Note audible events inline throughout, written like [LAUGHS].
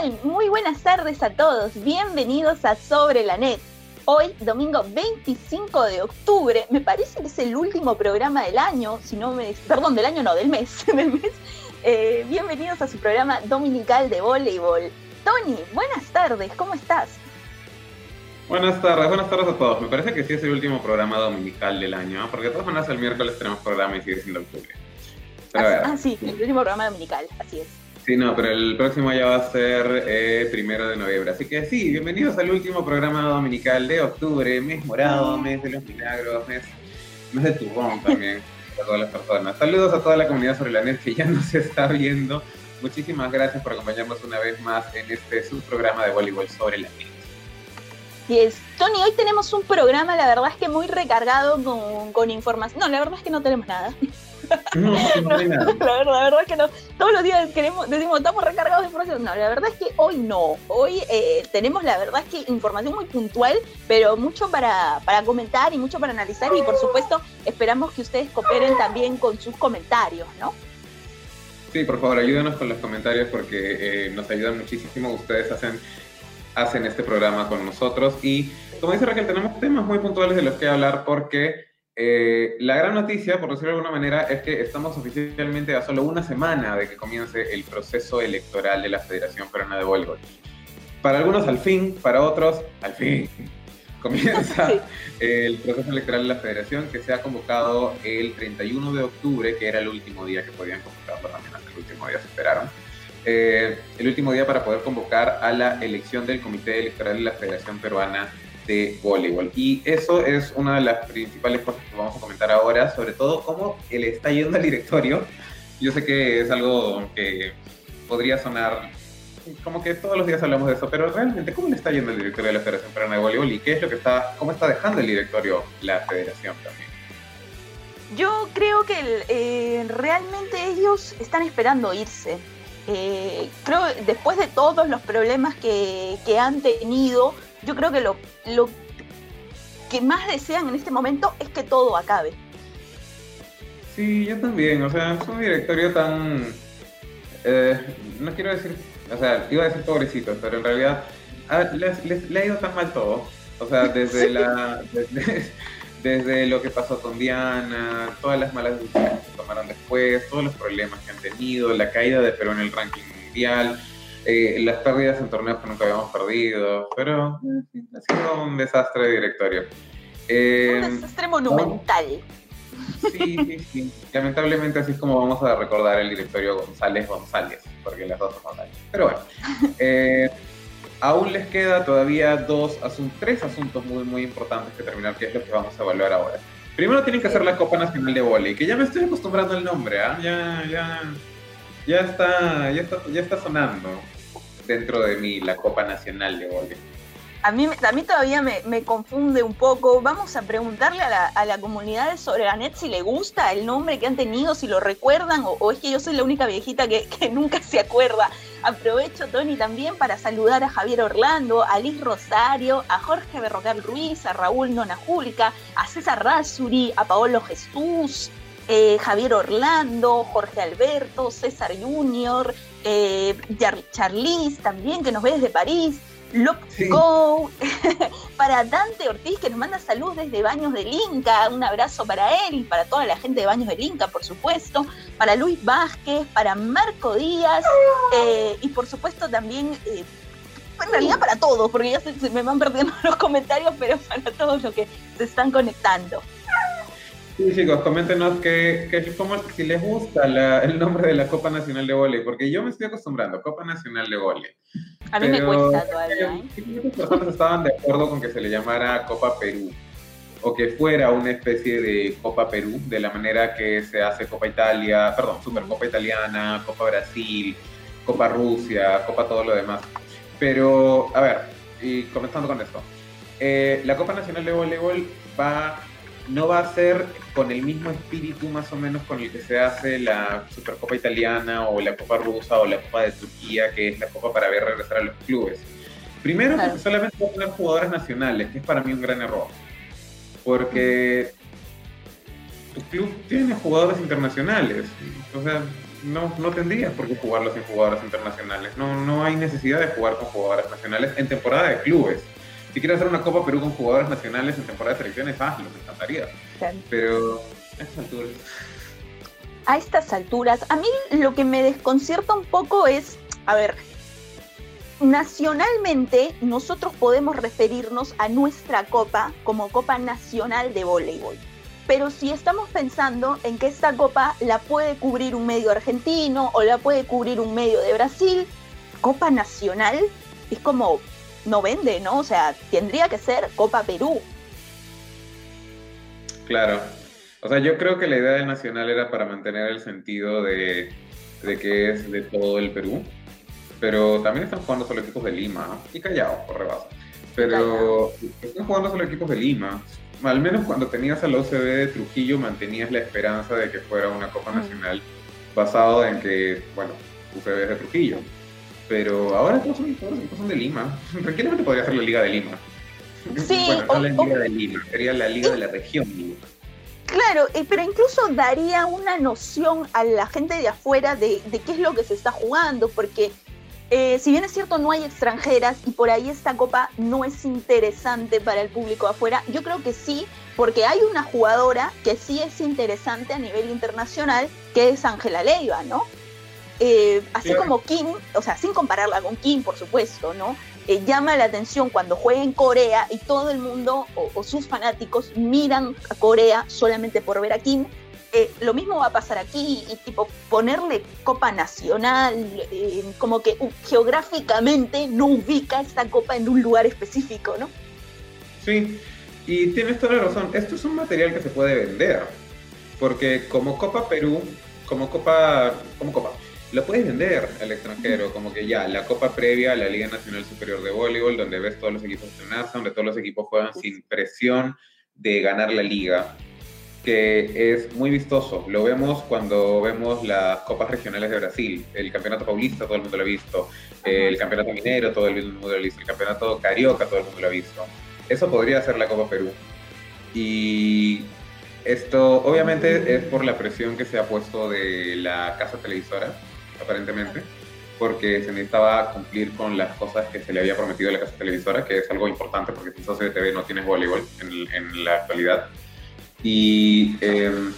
tal? Muy buenas tardes a todos. Bienvenidos a Sobre la Net. Hoy, domingo 25 de octubre, me parece que es el último programa del año, si no me, perdón, del año no, del mes, [LAUGHS] del mes. Eh, bienvenidos a su programa dominical de voleibol. Tony, buenas tardes, ¿cómo estás? Buenas tardes, buenas tardes a todos. Me parece que sí es el último programa dominical del año, porque de todas maneras el miércoles tenemos programa y sigue siendo octubre. ah, ah sí, el último programa dominical, así es. Sí, no, pero el próximo ya va a ser eh, primero de noviembre. Así que sí, bienvenidos al último programa dominical de octubre, mes morado, mes de los milagros, mes, mes de turrón también [LAUGHS] a todas las personas. Saludos a toda la comunidad sobre la net que ya [LAUGHS] nos está viendo. Muchísimas gracias por acompañarnos una vez más en este subprograma de voleibol sobre la net. Y es, Tony, hoy tenemos un programa, la verdad es que muy recargado con, con información. No, la verdad es que no tenemos nada. [LAUGHS] [LAUGHS] No, La verdad, la verdad es que no. Todos los días queremos, decimos, estamos recargados de información. No, la verdad es que hoy no. Hoy eh, tenemos, la verdad es que información muy puntual, pero mucho para, para comentar y mucho para analizar. Y por supuesto, esperamos que ustedes cooperen también con sus comentarios, ¿no? Sí, por favor, ayúdenos con los comentarios porque eh, nos ayudan muchísimo. Ustedes hacen, hacen este programa con nosotros. Y como dice Raquel, tenemos temas muy puntuales de los que hablar porque eh, la gran noticia, por decirlo de alguna manera, es que estamos oficialmente a solo una semana de que comience el proceso electoral de la Federación Peruana de Voleibol. Para algunos al fin, para otros al fin. Comienza el proceso electoral de la Federación que se ha convocado el 31 de octubre, que era el último día que podían convocar, también hasta el último día se esperaron. Eh, el último día para poder convocar a la elección del Comité Electoral de la Federación Peruana de voleibol. Y eso es una de las principales cosas que vamos a comentar ahora, sobre todo cómo le está yendo al directorio. Yo sé que es algo que podría sonar como que todos los días hablamos de eso, pero realmente cómo le está yendo el directorio de la Federación Peruana de Voleibol y qué es lo que está, cómo está dejando el directorio la federación también. Yo creo que eh, realmente ellos están esperando irse. Eh, creo después de todos los problemas que, que han tenido, yo creo que lo, lo que más desean en este momento es que todo acabe. Sí, yo también, o sea, es un directorio tan... Eh, no quiero decir, o sea, iba a decir pobrecitos, pero en realidad ah, les, le ha ido tan mal todo. O sea, [LAUGHS] desde la... Desde, lo que pasó con Diana, todas las malas decisiones que tomaron después, todos los problemas que han tenido, la caída de Perú en el ranking mundial, eh, las pérdidas en torneos que nunca habíamos perdido, pero eh, ha sido un desastre directorio. Eh, un desastre monumental. Sí, sí, sí. Lamentablemente así es como vamos a recordar el directorio González González, porque las dos son González. Pero bueno, [LAUGHS] aún les queda todavía dos asuntos, tres asuntos muy, muy importantes que terminar, que es lo que vamos a evaluar ahora. Primero tienen que hacer la Copa Nacional de Voley, que ya me estoy acostumbrando al nombre, ¿ah? Ya, ya, ya está, ya está, ya está sonando dentro de mí la Copa Nacional de Voleibol. A mí, a mí todavía me, confunde un poco. Vamos a preguntarle a la, la comunidad de Sobreganet si le gusta el nombre que han tenido, si lo recuerdan, o, es que yo soy la única viejita que, nunca se acuerda. Aprovecho, Tony, también para saludar a Javier Orlando, a Liz Rosario, a Jorge Berrocal Ruiz, a Raúl Nonajulca, a César Razuri, a Paolo Jesús, eh, Javier Orlando, Jorge Alberto, César Junior, eh, Charlize también, que nos ve desde París, Look Go, [LAUGHS] para Dante Ortiz, que nos manda salud desde Baños del Inca, un abrazo para él y para toda la gente de Baños del Inca, por supuesto, para Luis Vázquez, para Marco Díaz, eh, y por supuesto también en realidad para todos, porque ya se, me van perdiendo [LAUGHS] los comentarios, pero para todos los que se están conectando. Sí, chicos, coméntenos que, si les gusta el nombre de la Copa Nacional de Voley, porque yo me estoy acostumbrando, Copa Nacional de Voley. A mí me cuesta todavía. ¿eh? Muchas personas estaban de acuerdo con que se le llamara Copa Perú, o que fuera una especie de Copa Perú, de la manera que se hace Copa Italia, perdón, Supercopa Italiana, Copa Brasil, Copa Rusia, Copa todo lo demás. Pero, a ver, y comenzando con esto, eh, la Copa Nacional de Voleibol va no va a ser con el mismo espíritu más o menos con el que se hace la Supercopa Italiana o la Copa Rusa o la Copa de Turquía, que es la Copa para ver regresar a los clubes. Primero, porque solamente va a tener jugadores nacionales, que es para mí un gran error. Porque tu club tiene jugadores internacionales. O sea, no, no tendrías por qué jugarlo sin jugadoras internacionales. No, no hay necesidad de jugar con jugadoras nacionales en temporada de clubes. Si quieres hacer una Copa Perú con jugadoras nacionales en temporada de selecciones, hazlo, me encantaría. Pero a estas alturas. A estas alturas, a mí lo que me desconcierta un poco es, a ver, nacionalmente nosotros podemos referirnos a nuestra copa como Copa Nacional de Voleibol. Pero si estamos pensando en que esta copa la puede cubrir un medio argentino o la puede cubrir un medio de Brasil, Copa Nacional es como no vende, ¿no? O sea, tendría que ser Copa Perú. Claro. O sea, yo creo que la idea del Nacional era para mantener el sentido de, de que es de todo el Perú pero también están jugando solo equipos de Lima y Callao, por rebaso. Pero están jugando solo equipos de Lima. Al menos cuando tenías al OCB de Trujillo mantenías la esperanza de que fuera una Copa Nacional basado en que, bueno, UCB es de Trujillo. Pero ahora todos, son, todos son de Lima. [LAUGHS] Tranquilamente podría ser la Liga de Lima. Sí, [LAUGHS] bueno, no la Liga de Lima, sería la Liga de la región Lima. Claro, eh, pero incluso daría una noción a la gente de afuera de, de, qué es lo que se está jugando, porque eh, si bien es cierto, no hay extranjeras y por ahí esta copa no es interesante para el público afuera, yo creo que sí, porque hay una jugadora que sí es interesante a nivel internacional, que es Ángela Leiva, ¿no? Eh, así como Kim, o sea, sin compararla con Kim, por supuesto, ¿no? Eh, llama la atención cuando juega en Corea y todo el mundo o, o, sus fanáticos miran a Corea solamente por ver a Kim eh, lo mismo va a pasar aquí y tipo ponerle Copa Nacional, como que uh, geográficamente no ubica esta copa en un lugar específico, ¿no? Sí, y tienes toda la razón. Esto es un material que se puede vender, porque como Copa Perú, como Copa, como Copa, lo puedes vender al extranjero, como que ya, la copa previa a la Liga Nacional Superior de Voleibol, donde ves todos los equipos estrenarse, donde todos los equipos juegan sin presión de ganar la liga que es muy vistoso. Lo vemos cuando vemos las copas regionales de Brasil, el campeonato paulista, todo el mundo lo ha visto, el campeonato minero, todo el mundo lo ha visto, el campeonato carioca, todo el mundo lo ha visto. Eso podría ser la Copa Perú. Y esto obviamente es por la presión que se ha puesto de la casa televisora, aparentemente, porque se necesitaba cumplir con las cosas que se le había prometido a la casa televisora, que es algo importante porque sin socio de TV no tienes voleibol en, en la actualidad. Y em,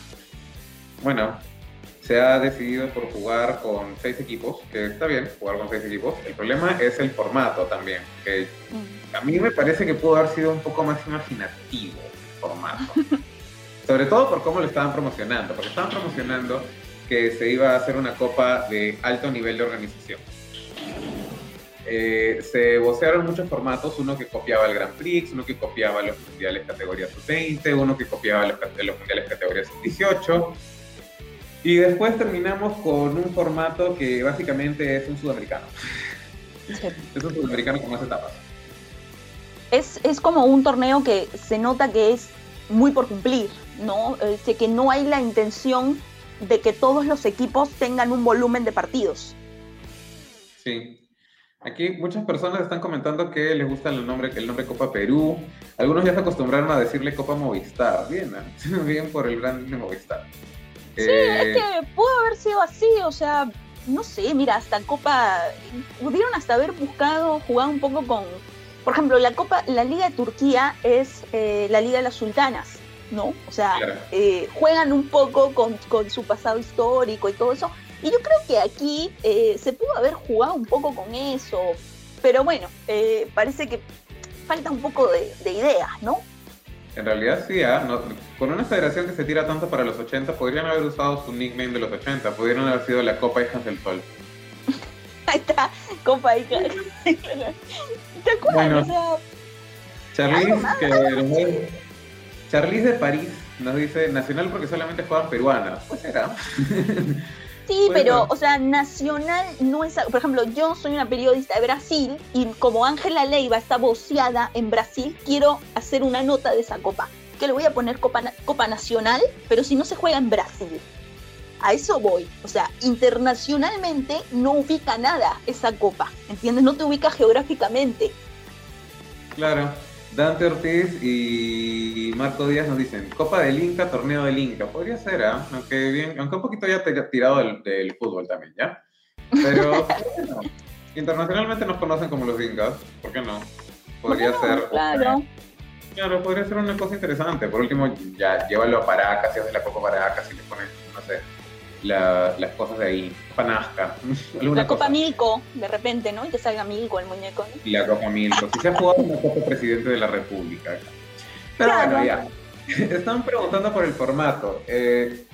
bueno, se ha decidido por jugar con seis equipos, que está bien jugar con seis equipos. El problema es el formato también, que a mí me parece que pudo haber sido un poco más imaginativo el formato. [LAUGHS] Sobre todo por cómo lo estaban promocionando, porque estaban promocionando que se iba a hacer una copa de alto nivel de organización. Eh, se vocearon muchos formatos, uno que copiaba el Grand Prix, uno que copiaba los mundiales categoría sub-20, uno que copiaba los, los mundiales categoría sub-18. Y después terminamos con un formato que básicamente es un sudamericano. [LAUGHS] Es un sudamericano con más etapas. Es, es, como un torneo que se nota que es muy por cumplir, ¿no? Este, que no hay la intención de que todos los equipos tengan un volumen de partidos. Sí, Aquí muchas personas están comentando que les gusta el nombre, el nombre Copa Perú. Algunos ya se acostumbraron a decirle Copa Movistar. Bien, [LAUGHS] bien por el gran Movistar. Sí, es eh, que pudo haber sido así, o sea, no sé, mira, hasta Copa, pudieron hasta haber buscado jugar un poco con, por ejemplo, la Copa, la Liga de Turquía es eh, la Liga de las Sultanas, ¿no? O sea, eh, juegan un poco con, con su pasado histórico y todo eso, y yo creo que aquí eh, se pudo haber jugado un poco con eso, pero bueno, eh, parece que falta un poco de, ideas, ¿no? En realidad sí, ¿ah? con una federación que se tira tanto para los 80, podrían haber usado su nickname de los 80, podrían haber sido la Copa Hijas del Sol. [LAUGHS] Ahí está, Copa Hijas. [LAUGHS] ¿Te acuerdas? Bueno, o sea, Charlize, que, Charlize de París nos dice nacional porque solamente juegan peruanas. Pues era. Sí, [LAUGHS] pero, o sea, nacional no es. Por ejemplo, yo soy una periodista de Brasil y como Ángela Leiva está boceada en Brasil, quiero hacer una nota de esa copa. Que le voy a poner copa, copa nacional, pero si no se juega en Brasil. A eso voy. O sea, internacionalmente no ubica nada esa copa. ¿Entiendes? No te ubica geográficamente. Claro. Dante Ortiz y Marco Díaz nos dicen, Copa del Inca, Torneo del Inca. Podría ser, ¿ah? Aunque, bien, aunque un poquito ya te tirado del, del fútbol también, ¿ya? Pero [LAUGHS] internacionalmente nos conocen como los Incas, ¿por qué no? Podría ser... Claro. Claro, podría ser una cosa interesante. Por último, ya llévalo a Paracas, si haces la Copa Paracas y le pones, no sé, las cosas de ahí. Panasca. [LAUGHS] La Copa Milco, de repente, ¿no? Y que salga Milco el muñeco. ¿no? La Copa Milco. Si se ha jugado una Copa Presidente de la República. Pero bueno, ya. [LAUGHS] Están preguntando por el formato. Eh,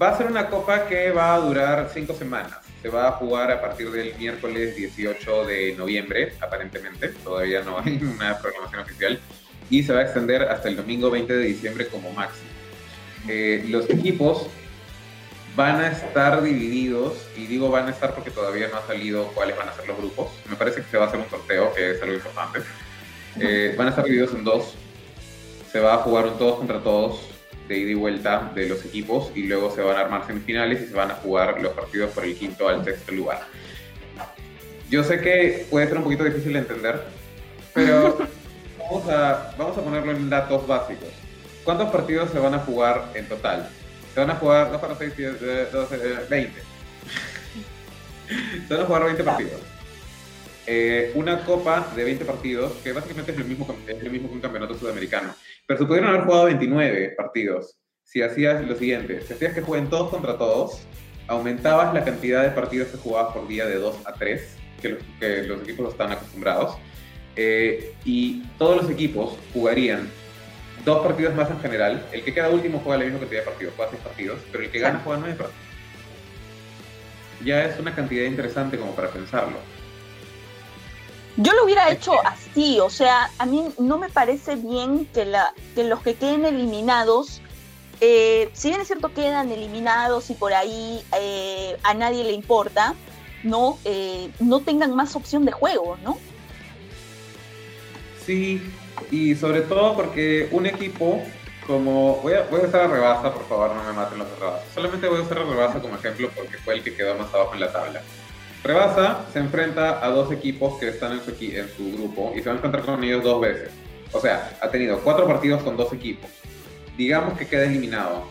va a ser una copa que va a durar cinco semanas. Se va a jugar a partir del miércoles 18 de noviembre, aparentemente. Todavía no hay [LAUGHS] una programación oficial. Y se va a extender hasta el domingo 20 de diciembre como máximo. Eh, los equipos van a estar divididos, y digo van a estar porque todavía no ha salido cuáles van a ser los grupos. Me parece que se va a hacer un sorteo, que es algo importante. Eh, van a estar divididos en dos. Se va a jugar un todos contra todos de ida y vuelta de los equipos y luego se van a armar semifinales y se van a jugar los partidos por el quinto al sexto lugar. Yo sé que puede ser un poquito difícil de entender, pero [LAUGHS] vamos a, vamos a ponerlo en datos básicos. ¿Cuántos partidos se van a jugar en total? Se van a jugar 2 para 6, 12, 20. Se van a jugar 20 partidos. Eh, una copa de 20 partidos, que básicamente es lo, mismo, es lo mismo que un campeonato sudamericano. Pero se pudieron haber jugado 29 partidos si hacías lo siguiente: si hacías que jueguen todos contra todos, aumentabas la cantidad de partidos que jugabas por día de 2 a 3, que los, que los equipos están acostumbrados, eh, y todos los equipos jugarían dos partidos más en general. El que queda último juega la misma cantidad de partidos, juega seis partidos, pero el que gana juega nueve partidos. Ya es una cantidad interesante como para pensarlo. Yo lo hubiera hecho así, o sea, a mí no me parece bien que, la, que los que queden eliminados, eh, si bien es cierto quedan eliminados y por ahí eh, a nadie le importa, no, eh, no tengan más opción de juego, ¿no? Sí, y sobre todo porque un equipo como... Voy a, voy a usar a Rebasa, por favor, no me maten los de Rebasa. Solamente voy a usar a Rebasa como ejemplo porque fue el que quedó más abajo en la tabla. Rebasa se enfrenta a dos equipos que están en su, en su grupo y se va a encontrar con ellos dos veces. O sea, ha tenido cuatro partidos con dos equipos. Digamos que queda eliminado.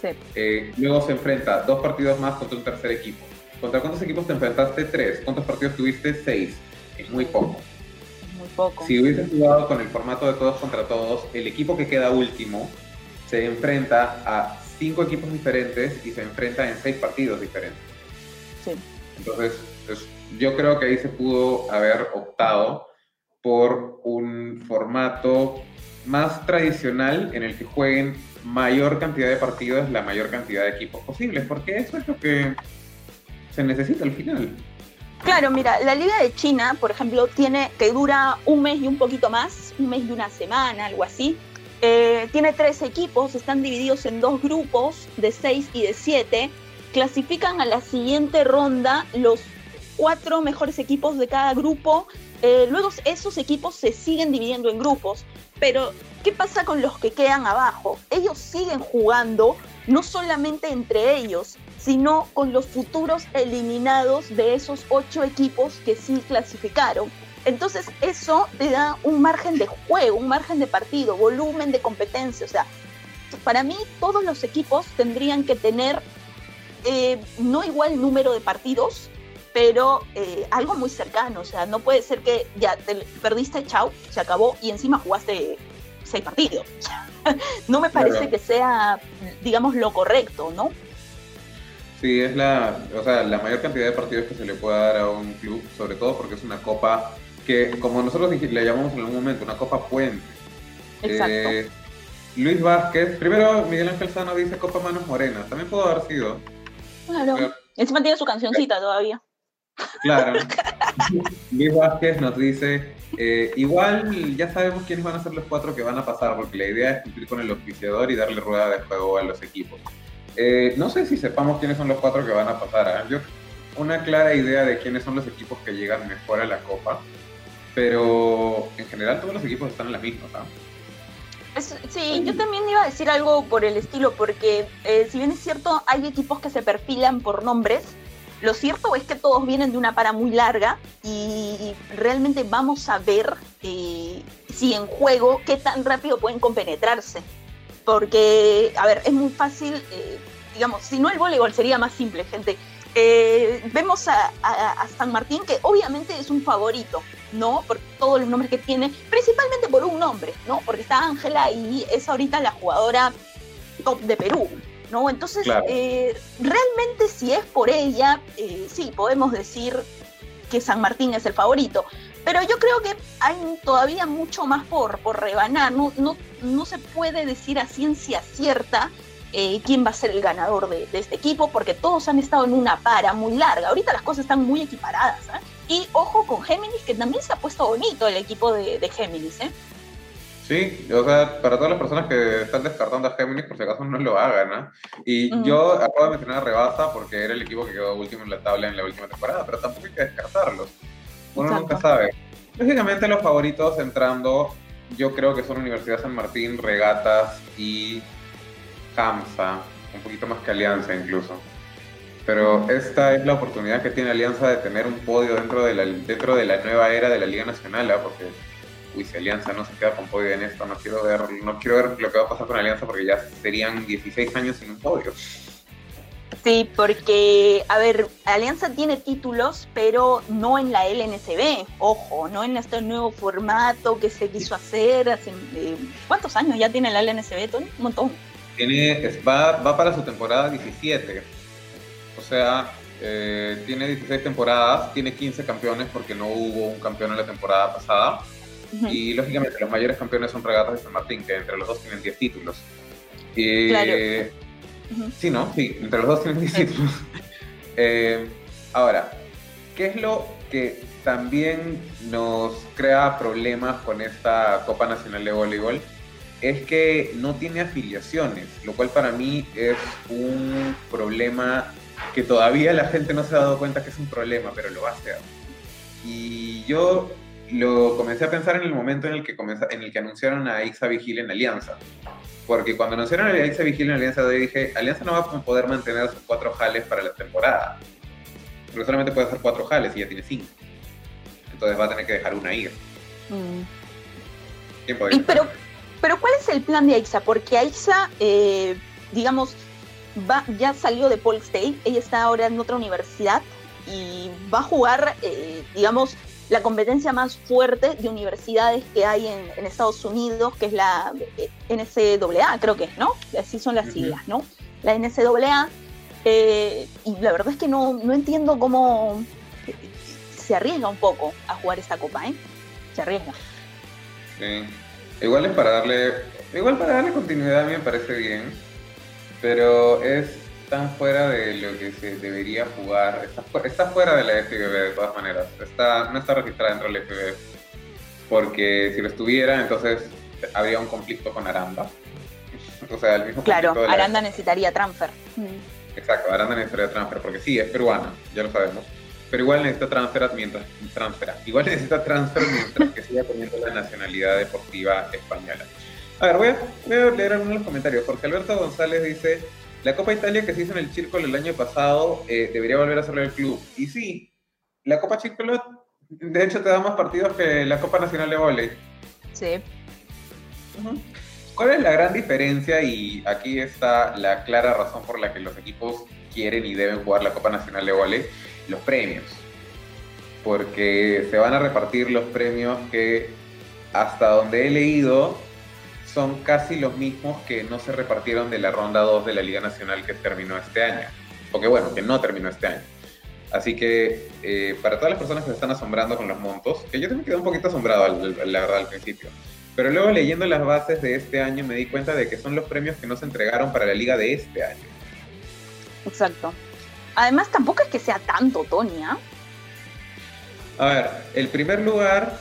Sí. Eh, luego se enfrenta dos partidos más contra un tercer equipo. ¿Contra cuántos equipos te enfrentaste? Tres. ¿Cuántos partidos tuviste? Seis. Es muy poco. Si hubiese jugado con el formato de todos contra todos, el equipo que queda último se enfrenta a cinco equipos diferentes y se enfrenta en seis partidos diferentes. Sí. Entonces, pues, yo creo que ahí se pudo haber optado por un formato más tradicional en el que jueguen mayor cantidad de partidos, la mayor cantidad de equipos posibles, porque eso es lo que se necesita al final. Claro, mira, la Liga de China, por ejemplo, tiene que dura un mes y un poquito más, un mes y una semana, algo así. Eh, tiene tres equipos, están divididos en dos grupos de seis y de siete. Clasifican a la siguiente ronda los cuatro mejores equipos de cada grupo. Eh, luego esos equipos se siguen dividiendo en grupos. Pero, ¿qué pasa con los que quedan abajo? Ellos siguen jugando no solamente entre ellos, sino con los futuros eliminados de esos ocho equipos que sí clasificaron. Entonces eso te da un margen de juego, un margen de partido, volumen de competencia. O sea, para mí todos los equipos tendrían que tener eh, no igual número de partidos, pero eh, algo muy cercano. O sea, no puede ser que ya te perdiste, chao, se acabó y encima jugaste seis partidos. [LAUGHS] no me parece que sea, digamos, lo correcto, ¿no? Sí, es la, o sea, la mayor cantidad de partidos que se le puede dar a un club, sobre todo porque es una copa que, como nosotros le llamamos en algún momento, una copa puente. Exacto. Eh, Luis Vázquez, primero Miguel Ángel Sano dice Copa Manos Morenas, también pudo haber sido. Claro, encima tiene su cancioncita todavía. Claro. [LAUGHS] Luis Vázquez nos dice, eh, igual ya sabemos quiénes van a ser los cuatro que van a pasar, porque la idea es cumplir con el oficiador y darle rueda de juego a los equipos. Eh, no sé si sepamos quiénes son los cuatro que van a pasar. ¿eh? Yo una clara idea de quiénes son los equipos que llegan mejor a la Copa, pero en general todos los equipos están en la misma, sí, yo también iba a decir algo por el estilo, porque eh, si bien es cierto, hay equipos que se perfilan por nombres, Lo cierto es que todos vienen de una para muy larga y realmente vamos a ver eh, si en juego qué tan rápido pueden compenetrarse. Porque, a ver, es muy fácil, eh, digamos, si no el voleibol sería más simple, gente. Eh, vemos a, San Martín que obviamente es un favorito, ¿no? Por todos los nombres que tiene, principalmente por un nombre, ¿no? Porque está Ángela y es ahorita la jugadora top de Perú, ¿no? Entonces, eh, realmente si es por ella, eh, sí, podemos decir que San Martín es el favorito. Pero yo creo que hay todavía mucho más por, por rebanar. No, no, no se puede decir a ciencia cierta eh, quién va a ser el ganador de, este equipo, porque todos han estado en una para muy larga. Ahorita las cosas están muy equiparadas. Y ojo con Géminis, que también se ha puesto bonito el equipo de, de Géminis. ¿eh? Sí, o sea, para todas las personas que están descartando a Géminis, por si acaso no lo hagan, ¿no? Y yo acabo de mencionar a Rebasa porque era el equipo que quedó último en la tabla en la última temporada, pero tampoco hay que descartarlos. Uno nunca sabe. Lógicamente los favoritos entrando, yo creo que son Universidad San Martín, Regatas y Kamsa, un poquito más que Alianza incluso. Pero esta es la oportunidad que tiene Alianza de tener un podio dentro de la, dentro de la nueva era de la Liga Nacional, ¿ah? porque uy, si Alianza no se queda con podio en esto, no quiero ver, no quiero ver lo que va a pasar con Alianza porque ya serían 16 años sin un podio. Sí, porque, a ver, Alianza tiene títulos, pero no en la LNCB, ojo, no en este nuevo formato que se quiso hacer hace... Eh, ¿Cuántos años ya tiene la LNCB, Tony? Un montón. Tiene, va, va para su temporada 17, o sea, eh, tiene 16 temporadas, tiene 15 campeones porque no hubo un campeón en la temporada pasada. Y lógicamente los mayores campeones son Regatas de San Martín, que entre los dos tienen 10 títulos. Claro. Sí, ¿no? Sí, entre los dos tienen 10 títulos. Eh, ahora, ¿qué es lo que también nos crea problemas con esta Copa Nacional de Voleibol? Es que no tiene afiliaciones, lo cual para mí es un problema que todavía la gente no se ha dado cuenta que es un problema, pero lo va a hacer. Y yo lo comencé a pensar en el momento en el que, en el que anunciaron a Ixa Vigil en Alianza. Porque cuando anunciaron a Ixa Vigil en Alianza, yo dije, Alianza no va a poder mantener sus cuatro jales para la temporada. Porque solamente puede hacer cuatro jales y ya tiene cinco. Entonces va a tener que dejar una ir. Mm. pero, pero ¿cuál es el plan de Aixa? Porque Aixa, eh, digamos, va, ya salió de Paul State, ella está ahora en otra universidad y va a jugar, eh, digamos, la competencia más fuerte de universidades que hay en, Estados Unidos, que es la eh, NCAA, creo que es, ¿no? Así son las siglas, ¿no? La NCAA. Eh, y la verdad es que no, no entiendo cómo se arriesga un poco a jugar esta copa, ¿eh? Se arriesga. Sí. Igual es para darle, igual para darle continuidad a mí me parece bien, pero es tan fuera de lo que se debería jugar. Está, fuera de la FBB de todas maneras. Está, no está registrada dentro de la FBB. Porque si lo estuviera, entonces habría un conflicto con Aranda. [LAUGHS] o sea, el mismo Claro, Aranda necesitaría transfer. Mm. Exacto, Aranda necesitaría transfer, porque sí, es peruana, ya lo sabemos. Pero igual necesita transfer mientras transfera. Igual [LAUGHS] necesita transfer mientras que siga teniendo la nacionalidad deportiva española. A ver, voy a, voy a leer algunos comentarios, porque Alberto González dice, la Copa Italia que se hizo en el Círculo el año pasado eh, debería volver a hacerlo el club. Y sí, la Copa Círculo de hecho te da más partidos que la Copa Nacional de Voley. Sí. ¿Cuál es la gran diferencia? Y aquí está la clara razón por la que los equipos quieren y deben jugar la Copa Nacional de Voley, los premios. Porque se van a repartir los premios que hasta donde he leído son casi los mismos que no se repartieron de la ronda 2 de la Liga Nacional que terminó este año. O que bueno, que no terminó este año. Así que eh, para todas las personas que se están asombrando con los montos, que yo también quedé un poquito asombrado, la verdad, al principio. Pero luego leyendo las bases de este año me di cuenta de que son los premios que no se entregaron para la liga de este año. Exacto. Además, tampoco es que sea tanto, Tonia. ¿ah? A ver, el primer lugar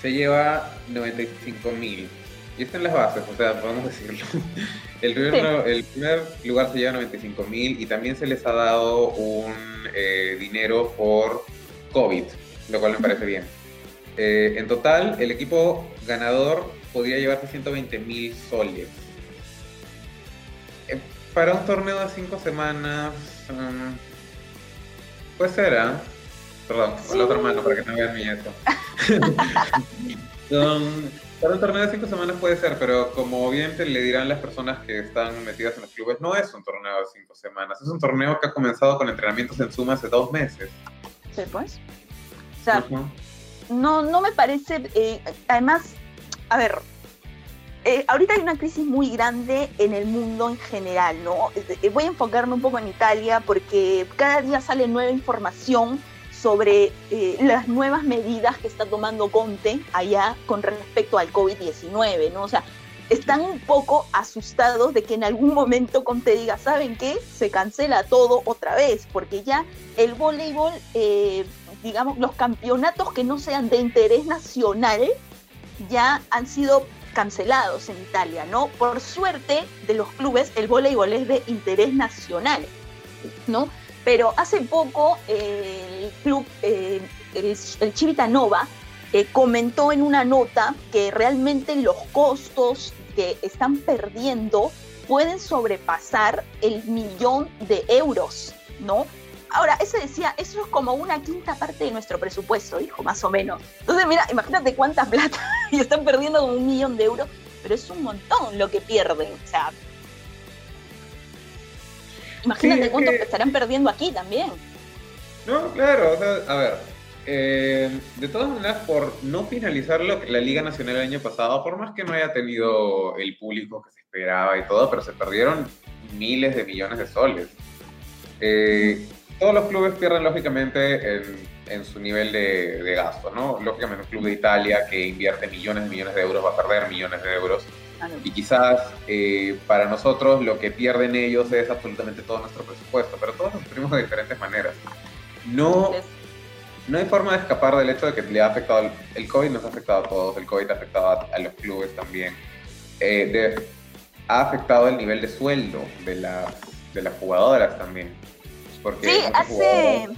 se lleva 95 mil y está en las bases, o sea, podemos decirlo. [LAUGHS] El primer, el primer lugar se lleva 95 mil y también se les ha dado un eh, dinero por COVID, lo cual me parece bien. Eh, en total, el equipo ganador podría llevarse 120 mil soles. Eh, para un torneo de cinco semanas, mm, Pues será. Perdón, con la otra mano para que no vean mi esto. [LAUGHS] [LAUGHS] para un torneo de cinco semanas puede ser, pero como bien te le dirán las personas que están metidas en los clubes, no es un torneo de cinco semanas. Es un torneo que ha comenzado con entrenamientos en suma hace dos meses. Sí, pues. O sea, no, no me parece. Eh, además, a ver, eh, ahorita hay una crisis muy grande en el mundo en general, ¿no? Eh, voy a enfocarme un poco en Italia porque cada día sale nueva información sobre eh, las nuevas medidas que está tomando Conte allá con respecto al COVID-19, ¿no? O sea, están un poco asustados de que en algún momento Conte diga, ¿saben qué? Se cancela todo otra vez, porque ya el voleibol, digamos, los campeonatos que no sean de interés nacional ya han sido cancelados en Italia, ¿no? Por suerte de los clubes, el voleibol es de interés nacional, ¿no? Pero hace poco el club, eh, el, Civitanova, eh, comentó en una nota que realmente los costos que están perdiendo pueden sobrepasar el millón de euros, ¿no? Ahora, ese decía, eso es como una quinta parte de nuestro presupuesto, hijo, más o menos. Entonces, mira, imagínate cuánta plata [LAUGHS] y están perdiendo como un millón de euros, pero es un montón lo que pierden. O sea, imagínate cuánto estarán perdiendo aquí también. No, claro, o sea, a ver, eh, de todas maneras, por no finalizar la Liga Nacional el año pasado, por más que no haya tenido el público que se esperaba y todo, pero se perdieron miles de millones de soles. Eh, todos los clubes pierden lógicamente en, su nivel de, gasto, ¿no? Lógicamente un club de Italia que invierte millones y millones de euros va a perder millones de euros. Y quizás eh, para nosotros lo que pierden ellos es absolutamente todo nuestro presupuesto, pero todos lo sufrimos de diferentes maneras. No, no hay forma de escapar del hecho de que le ha afectado, el COVID nos ha afectado a todos, el COVID ha afectado a, los clubes también. Eh, ha afectado el nivel de sueldo de las, de las jugadoras también sí, hace...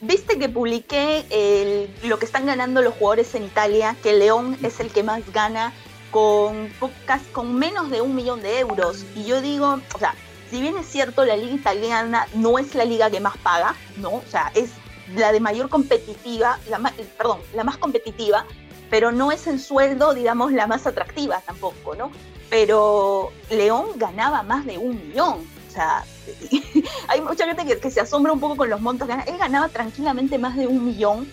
Viste que publiqué lo que están ganando los jugadores en Italia, que León es el que más gana con, pocas, con menos de un millón de euros. Y yo digo, o sea, si bien es cierto, la liga italiana no es la liga que más paga, ¿no? O sea, es la de mayor competitiva, la perdón, la más competitiva, pero no es en sueldo, digamos, la más atractiva tampoco, ¿no? Pero León ganaba más de un millón. O sea, [LAUGHS] hay mucha gente que, se asombra un poco con los montos. Él ganaba tranquilamente más de un millón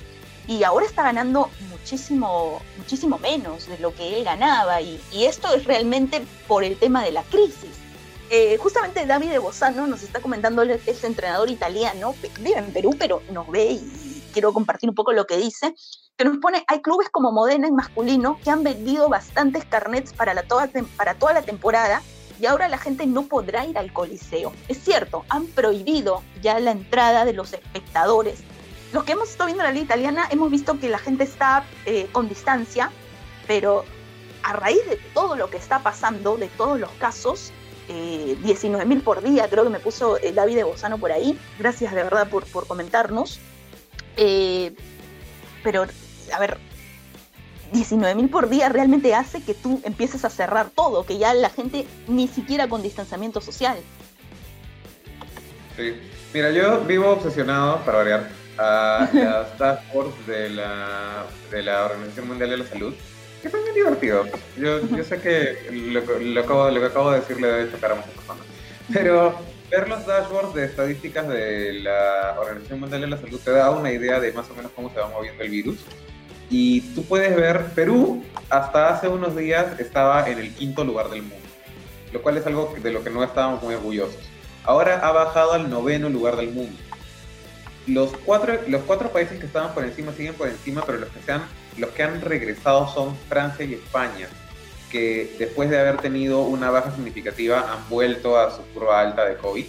y ahora está ganando muchísimo, muchísimo menos de lo que él ganaba. Y, esto es realmente por el tema de la crisis. Eh, justamente David Bosano nos está comentando, es entrenador italiano, vive en Perú, pero nos ve y quiero compartir un poco lo que dice, que nos pone, hay clubes como Modena en masculino que han vendido bastantes carnets para, la toda, para toda la temporada y ahora la gente no podrá ir al Coliseo. Es cierto, han prohibido ya la entrada de los espectadores. Los que hemos estado viendo la liga italiana hemos visto que la gente está eh, con distancia, pero a raíz de todo lo que está pasando, de todos los casos, eh, 19.000 por día, creo que me puso el David de Bozano por ahí. Gracias de verdad por, por comentarnos. Eh, pero, a ver, 19 mil por día realmente hace que tú empieces a cerrar todo, que ya la gente ni siquiera con distanciamiento social. Sí, mira, yo vivo obsesionado, para variar, a [LAUGHS] las task force de la, de la Organización Mundial de la Salud, que son muy divertidos. Yo, yo sé que lo, lo, acabo, lo que acabo de decirle debe chocar a muchas personas, pero ver los dashboards de estadísticas de la Organización Mundial de la Salud te da una idea de más o menos cómo se va moviendo el virus y tú puedes ver, Perú hasta hace unos días estaba en el quinto lugar del mundo, lo cual es algo de lo que no estábamos muy orgullosos. Ahora ha bajado al noveno lugar del mundo. Los cuatro, los cuatro países que estaban por encima siguen por encima, pero los que, se han, los que han regresado son Francia y España, que después de haber tenido una baja significativa han vuelto a su curva alta de COVID.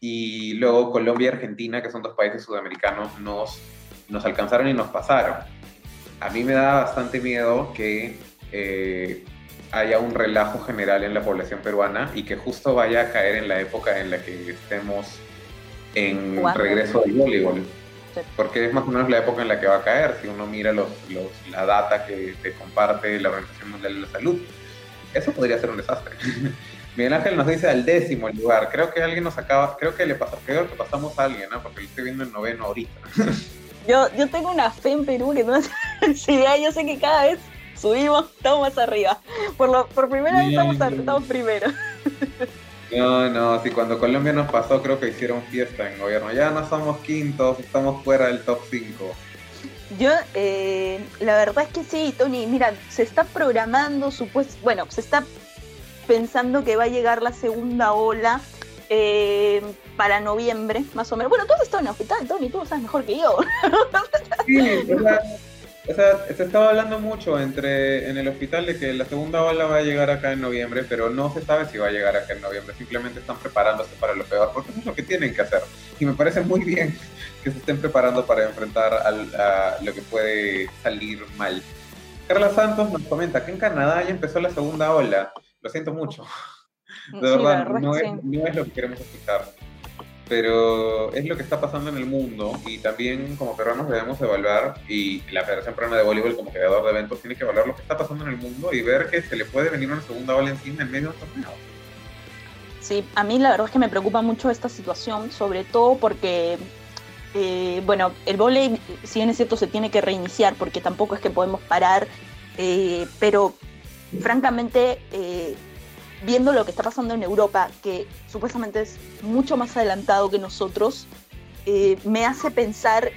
Y luego Colombia y Argentina, que son dos países sudamericanos, nos, nos alcanzaron y nos pasaron a mí me da bastante miedo que eh, haya un relajo general en la población peruana y que justo vaya a caer en la época en la que estemos en regreso del voleibol. Porque es más o menos la época en la que va a caer, si uno mira los, la data que te comparte la Organización Mundial de la Salud. Eso podría ser un desastre. [LAUGHS] Miguel Ángel nos dice al décimo lugar. Creo que alguien nos acaba, creo que le pasó, creo que pasamos a alguien, ¿no? Porque lo estoy viendo en noveno ahorita. [LAUGHS] Yo, yo tengo una fe en Perú que no [LAUGHS] es idea, yo sé que cada vez subimos, estamos más arriba. Por, lo, por primera vez estamos, estamos primero. No, no, si cuando Colombia nos pasó creo que hicieron fiesta en gobierno. Ya no somos quintos, estamos fuera del top 5. Yo, eh, la verdad es que sí, Tony, mira, se está programando, supuesto, bueno, se está pensando que va a llegar la segunda ola eh, para noviembre, más o menos. Bueno, tú has estado en el hospital, Tony, tú lo sabes mejor que yo. Sí, o sea, se estaba hablando mucho entre en el hospital de que la segunda ola va a llegar acá en noviembre, pero no se sabe si va a llegar acá en noviembre. Simplemente están preparándose para lo peor, porque eso es lo que tienen que hacer. Y me parece muy bien que se estén preparando para enfrentar a lo que puede salir mal. Carla Santos nos comenta que en Canadá ya empezó la segunda ola lo siento mucho. De verdad, no, es, lo que queremos escuchar. Pero es lo que está pasando en el mundo y también como peruanos debemos evaluar y la Federación Peruana de Voleibol como creador de eventos tiene que evaluar lo que está pasando en el mundo y ver que se le puede venir una segunda ola encima en medio de un torneo. Sí, a mí la verdad es que me preocupa mucho esta situación, sobre todo porque eh, bueno, el voleibol, si bien es cierto, se tiene que reiniciar porque tampoco es que podemos parar, eh, pero francamente, eh, viendo lo que está pasando en Europa, que supuestamente es mucho más adelantado que nosotros, eh, me hace pensar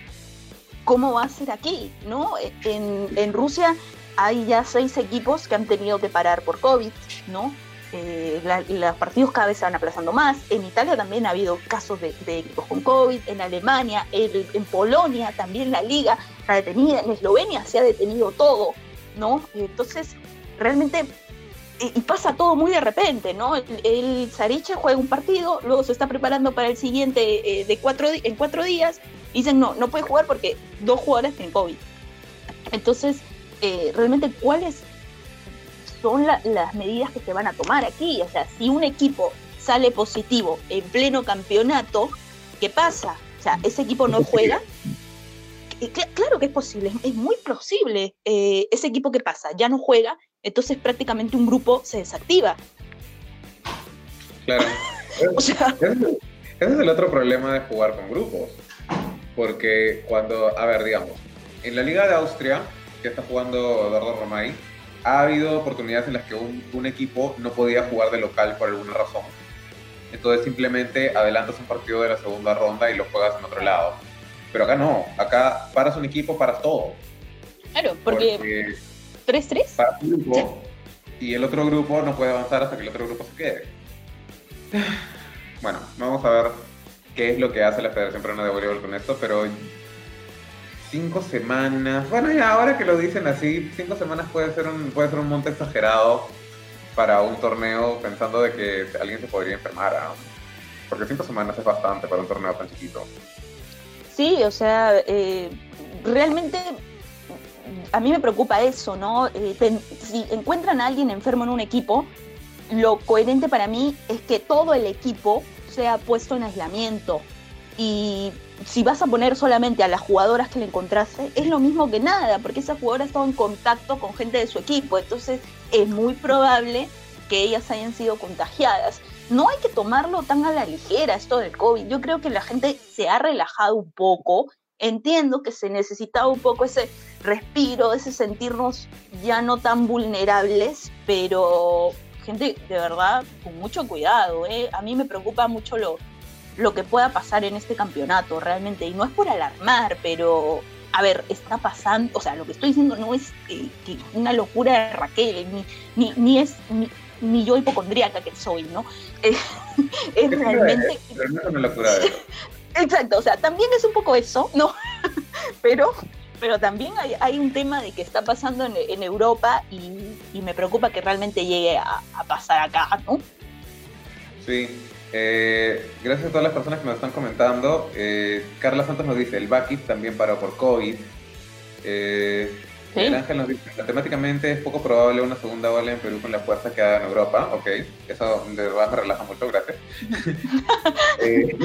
cómo va a ser aquí, ¿no? En, Rusia hay ya seis equipos que han tenido que parar por COVID, ¿no? Eh, los partidos cada vez se van aplazando más. En Italia también ha habido casos de, equipos con COVID. En Alemania, en, en, Polonia también la liga está detenida. En Eslovenia se ha detenido todo, ¿no? Entonces, realmente y, pasa todo muy de repente, ¿no? El, Sariche juega un partido, luego se está preparando para el siguiente eh, de cuatro, en cuatro días, y dicen, no, no puede jugar porque dos jugadores tienen COVID. Entonces, eh, realmente, ¿cuáles son las medidas que se van a tomar aquí? O sea, si un equipo sale positivo en pleno campeonato, ¿qué pasa? O sea, ese equipo no juega. Claro que es posible, es muy posible. Eh, ese equipo que pasa, ya no juega entonces prácticamente un grupo se desactiva. Claro. [LAUGHS] ese, es el otro problema de jugar con grupos. Porque cuando, a ver, digamos, en la Liga de Austria, que está jugando Eduardo Romay, ha habido oportunidades en las que un, equipo no podía jugar de local por alguna razón. Entonces simplemente adelantas un partido de la segunda ronda y lo juegas en otro lado. Pero acá no, acá paras un equipo, para todo. Claro, porque 3-3. Para un grupo. Y el otro grupo no puede avanzar hasta que el otro grupo se quede. Bueno, vamos a ver qué es lo que hace la Federación Peruana de Voleibol con esto, pero cinco semanas, bueno, ya ahora que lo dicen así, cinco semanas puede ser un, puede ser un monte exagerado para un torneo pensando de que alguien se podría enfermar, porque cinco semanas es bastante para un torneo tan chiquito. Sí, o sea, eh, realmente a mí me preocupa eso, ¿no? Eh, si encuentran a alguien enfermo en un equipo, lo coherente para mí es que todo el equipo sea puesto en aislamiento. Y si vas a poner solamente a las jugadoras que le encontraste, es lo mismo que nada, porque esa jugadora estado en contacto con gente de su equipo. Entonces es muy probable que ellas hayan sido contagiadas. No hay que tomarlo tan a la ligera esto del COVID. Yo creo que la gente se ha relajado un poco entiendo que se necesitaba un poco ese respiro, ese sentirnos ya no tan vulnerables, pero gente, de verdad, con mucho cuidado. ¿eh? A mí me preocupa mucho lo, lo que pueda pasar en este campeonato, realmente. Y no es por alarmar, pero, a ver, está pasando, o sea, lo que estoy diciendo no es eh, una locura de Raquel, ni, ni, ni es... yo hipocondríaca que soy, ¿no? [LAUGHS] es realmente... Pero no es una locura Exacto, o sea, también es un poco eso, [LAUGHS] ¿no? pero, pero también hay, un tema de que está pasando en, Europa y, me preocupa que realmente llegue a, pasar acá, ¿no? Sí, eh, gracias a todas las personas que nos están comentando. Eh, Carla Santos nos dice, el Bakis también paró por COVID. Eh, El Ángel nos dice, matemáticamente es poco probable una segunda ola en Perú con la fuerza que da en Europa. Ok, eso de verdad me relaja mucho, gracias. [LAUGHS] eh,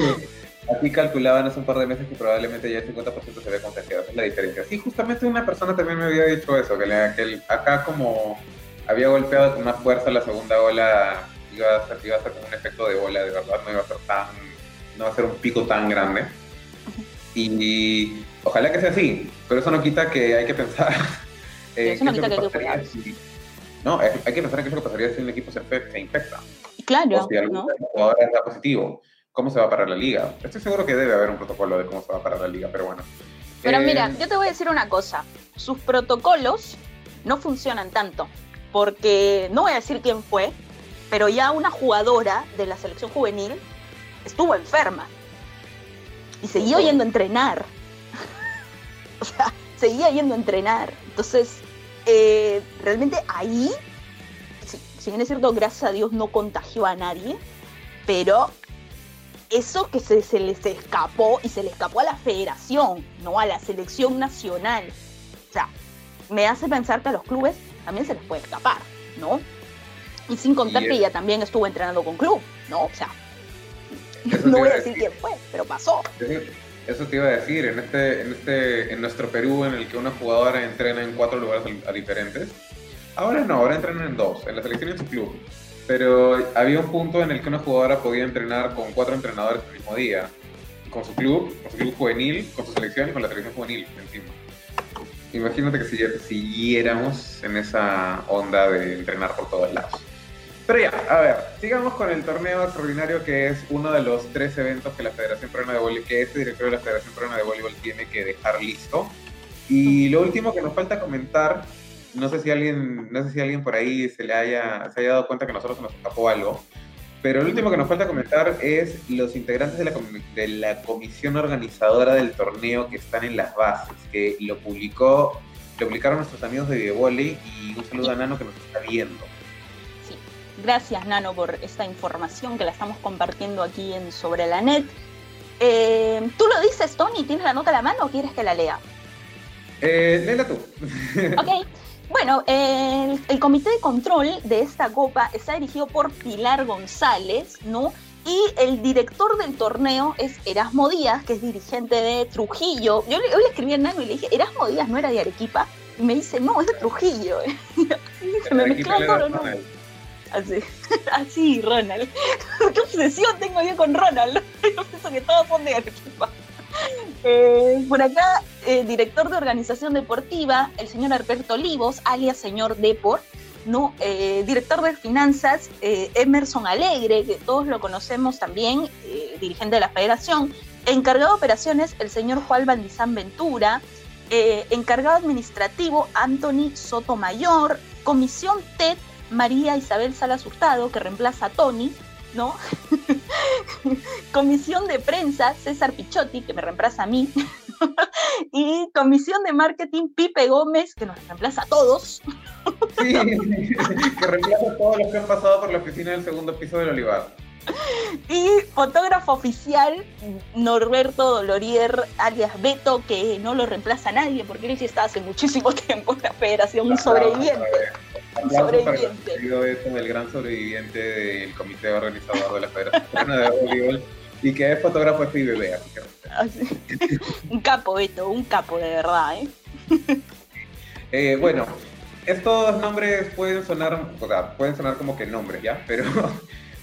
Aquí calculaban hace un par de meses que probablemente ya el 50% se había contagiado. Esa es la diferencia. Sí, justamente una persona también me había dicho eso, que, acá como había golpeado con más fuerza la segunda ola, iba a ser, iba a ser como un efecto de bola, de verdad, no iba a ser tan, no va a ser un pico tan grande. Y, ojalá que sea así, pero eso no quita que hay que pensar. Eh, [LAUGHS] eso no quita que, hay que si, No, hay que pensar en qué es lo que pasaría si un equipo se, se infecta. Claro. O si algún ¿no? jugador da positivo. ¿Cómo se va a parar la liga? Estoy seguro que debe haber un protocolo de cómo se va a parar la liga, pero bueno. Pero eh, mira, yo te voy a decir una cosa. Sus protocolos no funcionan tanto. Porque no voy a decir quién fue, pero ya una jugadora de la selección juvenil estuvo enferma y seguía yendo a entrenar. [LAUGHS] o sea, seguía yendo a entrenar. Entonces, eh, realmente ahí, si, bien es cierto, gracias a Dios no contagió a nadie, pero eso que se, se les escapó y se le escapó a la federación, no a la selección nacional. O sea, me hace pensar que a los clubes también se les puede escapar, ¿no? Y sin contar que ella también estuvo entrenando con club, ¿no? O sea, no voy a decir quién fue, pero pasó. Eso te iba a decir, en este, en este, en nuestro Perú, en el que una jugadora entrena en cuatro lugares diferentes, ahora no, ahora entrenan en dos, en la selección y en su club. Pero había un punto en el que una jugadora podía entrenar con cuatro entrenadores el mismo día, con su club, con su club juvenil, con su selección y con la selección juvenil encima. Imagínate que siguiéramos en esa onda de entrenar por todos lados. Pero ya, a ver, sigamos con el torneo extraordinario que es uno de los tres eventos que la Federación Peruana de Voleibol, que este director de la Federación Peruana de Voleibol tiene que dejar listo. Y lo último que nos falta comentar, no sé si alguien, no sé si alguien por ahí se le haya, se haya dado cuenta que a nosotros nos escapó algo, pero lo último que nos falta comentar es los integrantes de la, de la comisión organizadora del torneo que están en las bases, que lo publicó, lo publicaron nuestros amigos de Videovolley y un saludo a Nano que nos está viendo. Gracias Nano por esta información que la estamos compartiendo aquí en Sobre la Net. Eh, ¿Tú lo dices, Tony? ¿Tienes la nota a la mano o quieres que la lea? Eh, léela tú. [LAUGHS] ok. Bueno, el, comité de control de esta copa está dirigido por Pilar González, ¿no? Y el director del torneo es Erasmo Díaz, que es dirigente de Trujillo. Yo le, escribí a Nano y le dije, Erasmo Díaz no era de Arequipa. Y me dice, no, es de Trujillo. [LAUGHS] se me mezcló todo, ¿no? [LAUGHS] Así, Ronald. [LAUGHS] ¿Qué obsesión tengo yo con Ronald? [LAUGHS] Yo pienso que todos son de Arequipa. Eh, por acá, eh, director de organización deportiva, el señor Alberto Olivos, alias señor Deport, ¿no? Eh, director de finanzas, Emerson Alegre, que todos lo conocemos también, dirigente de la federación, encargado de operaciones, el señor Juan Valdizán Ventura, encargado administrativo, Anthony Sotomayor, comisión TED, María Isabel Salas Hurtado, que reemplaza a Tony, ¿no? [LAUGHS] comisión de prensa, César Pichotti, que me reemplaza a mí, [LAUGHS] y comisión de marketing, Pipe Gómez, que nos reemplaza a todos. sí, [LAUGHS] que reemplaza a todos los que han pasado por la oficina del segundo piso del Olivar. Y fotógrafo oficial, Norberto Dolorier, alias Beto, que no lo reemplaza a nadie, porque él sí está hace muchísimo tiempo en la federación, un sobreviviente. Un sobreviviente. el gran sobreviviente del comité organizador de la Federación de Voleibol y que es fotógrafo FIBB. Así que... un capo, Beto, un capo de verdad, ¿eh? eh bueno, estos nombres pueden sonar, o sea, pueden sonar como que nombres, ¿ya? Pero [LAUGHS]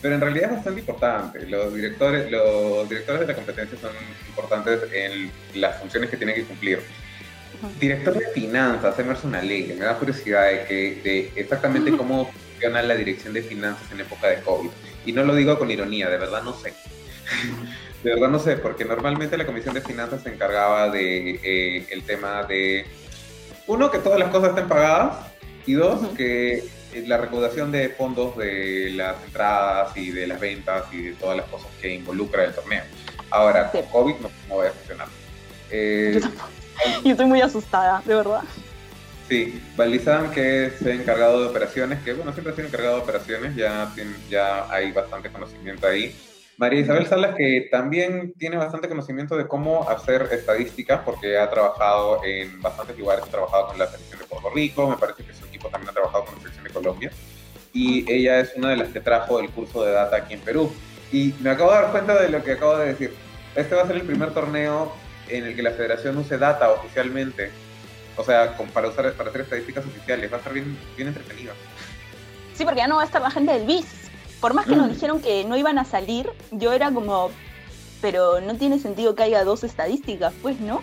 pero en realidad es bastante importante. Los directores, los directores de la competencia son importantes en las funciones que tienen que cumplir. Director de finanzas, Emerson Alegre, me da curiosidad de, que, de exactamente cómo funciona la dirección de finanzas en época de COVID. Y no lo digo con ironía, de verdad no sé. [LAUGHS] de verdad no sé, porque normalmente la Comisión de Finanzas se encargaba de eh, el tema de, uno, que todas las cosas estén pagadas, y dos, que eh, la recaudación de fondos de las entradas y de las ventas y de todas las cosas que involucra el torneo. Ahora, con COVID no, va a funcionar. Eh, Yo [LAUGHS] estoy muy asustada, de verdad. Sí, Valdizán, que es encargado de operaciones, que bueno, siempre ha sido encargado de operaciones, ya, ya hay bastante conocimiento ahí. María Isabel Salas, que también tiene bastante conocimiento de cómo hacer estadísticas, porque ha trabajado en bastantes lugares, ha trabajado con la selección de Puerto Rico, me parece que su equipo también ha trabajado con la selección de Colombia, y ella es una de las que trajo el curso de data aquí en Perú. Y me acabo de dar cuenta de lo que acabo de decir. Este va a ser el primer torneo en el que la federación use data oficialmente, o sea, para, usar, para hacer estadísticas oficiales. Va a estar bien, bien entretenido. Sí, porque ya no va a estar la gente del BIS por más que nos dijeron que no iban a salir, yo era como, pero no tiene sentido que haya dos estadísticas, pues, ¿no?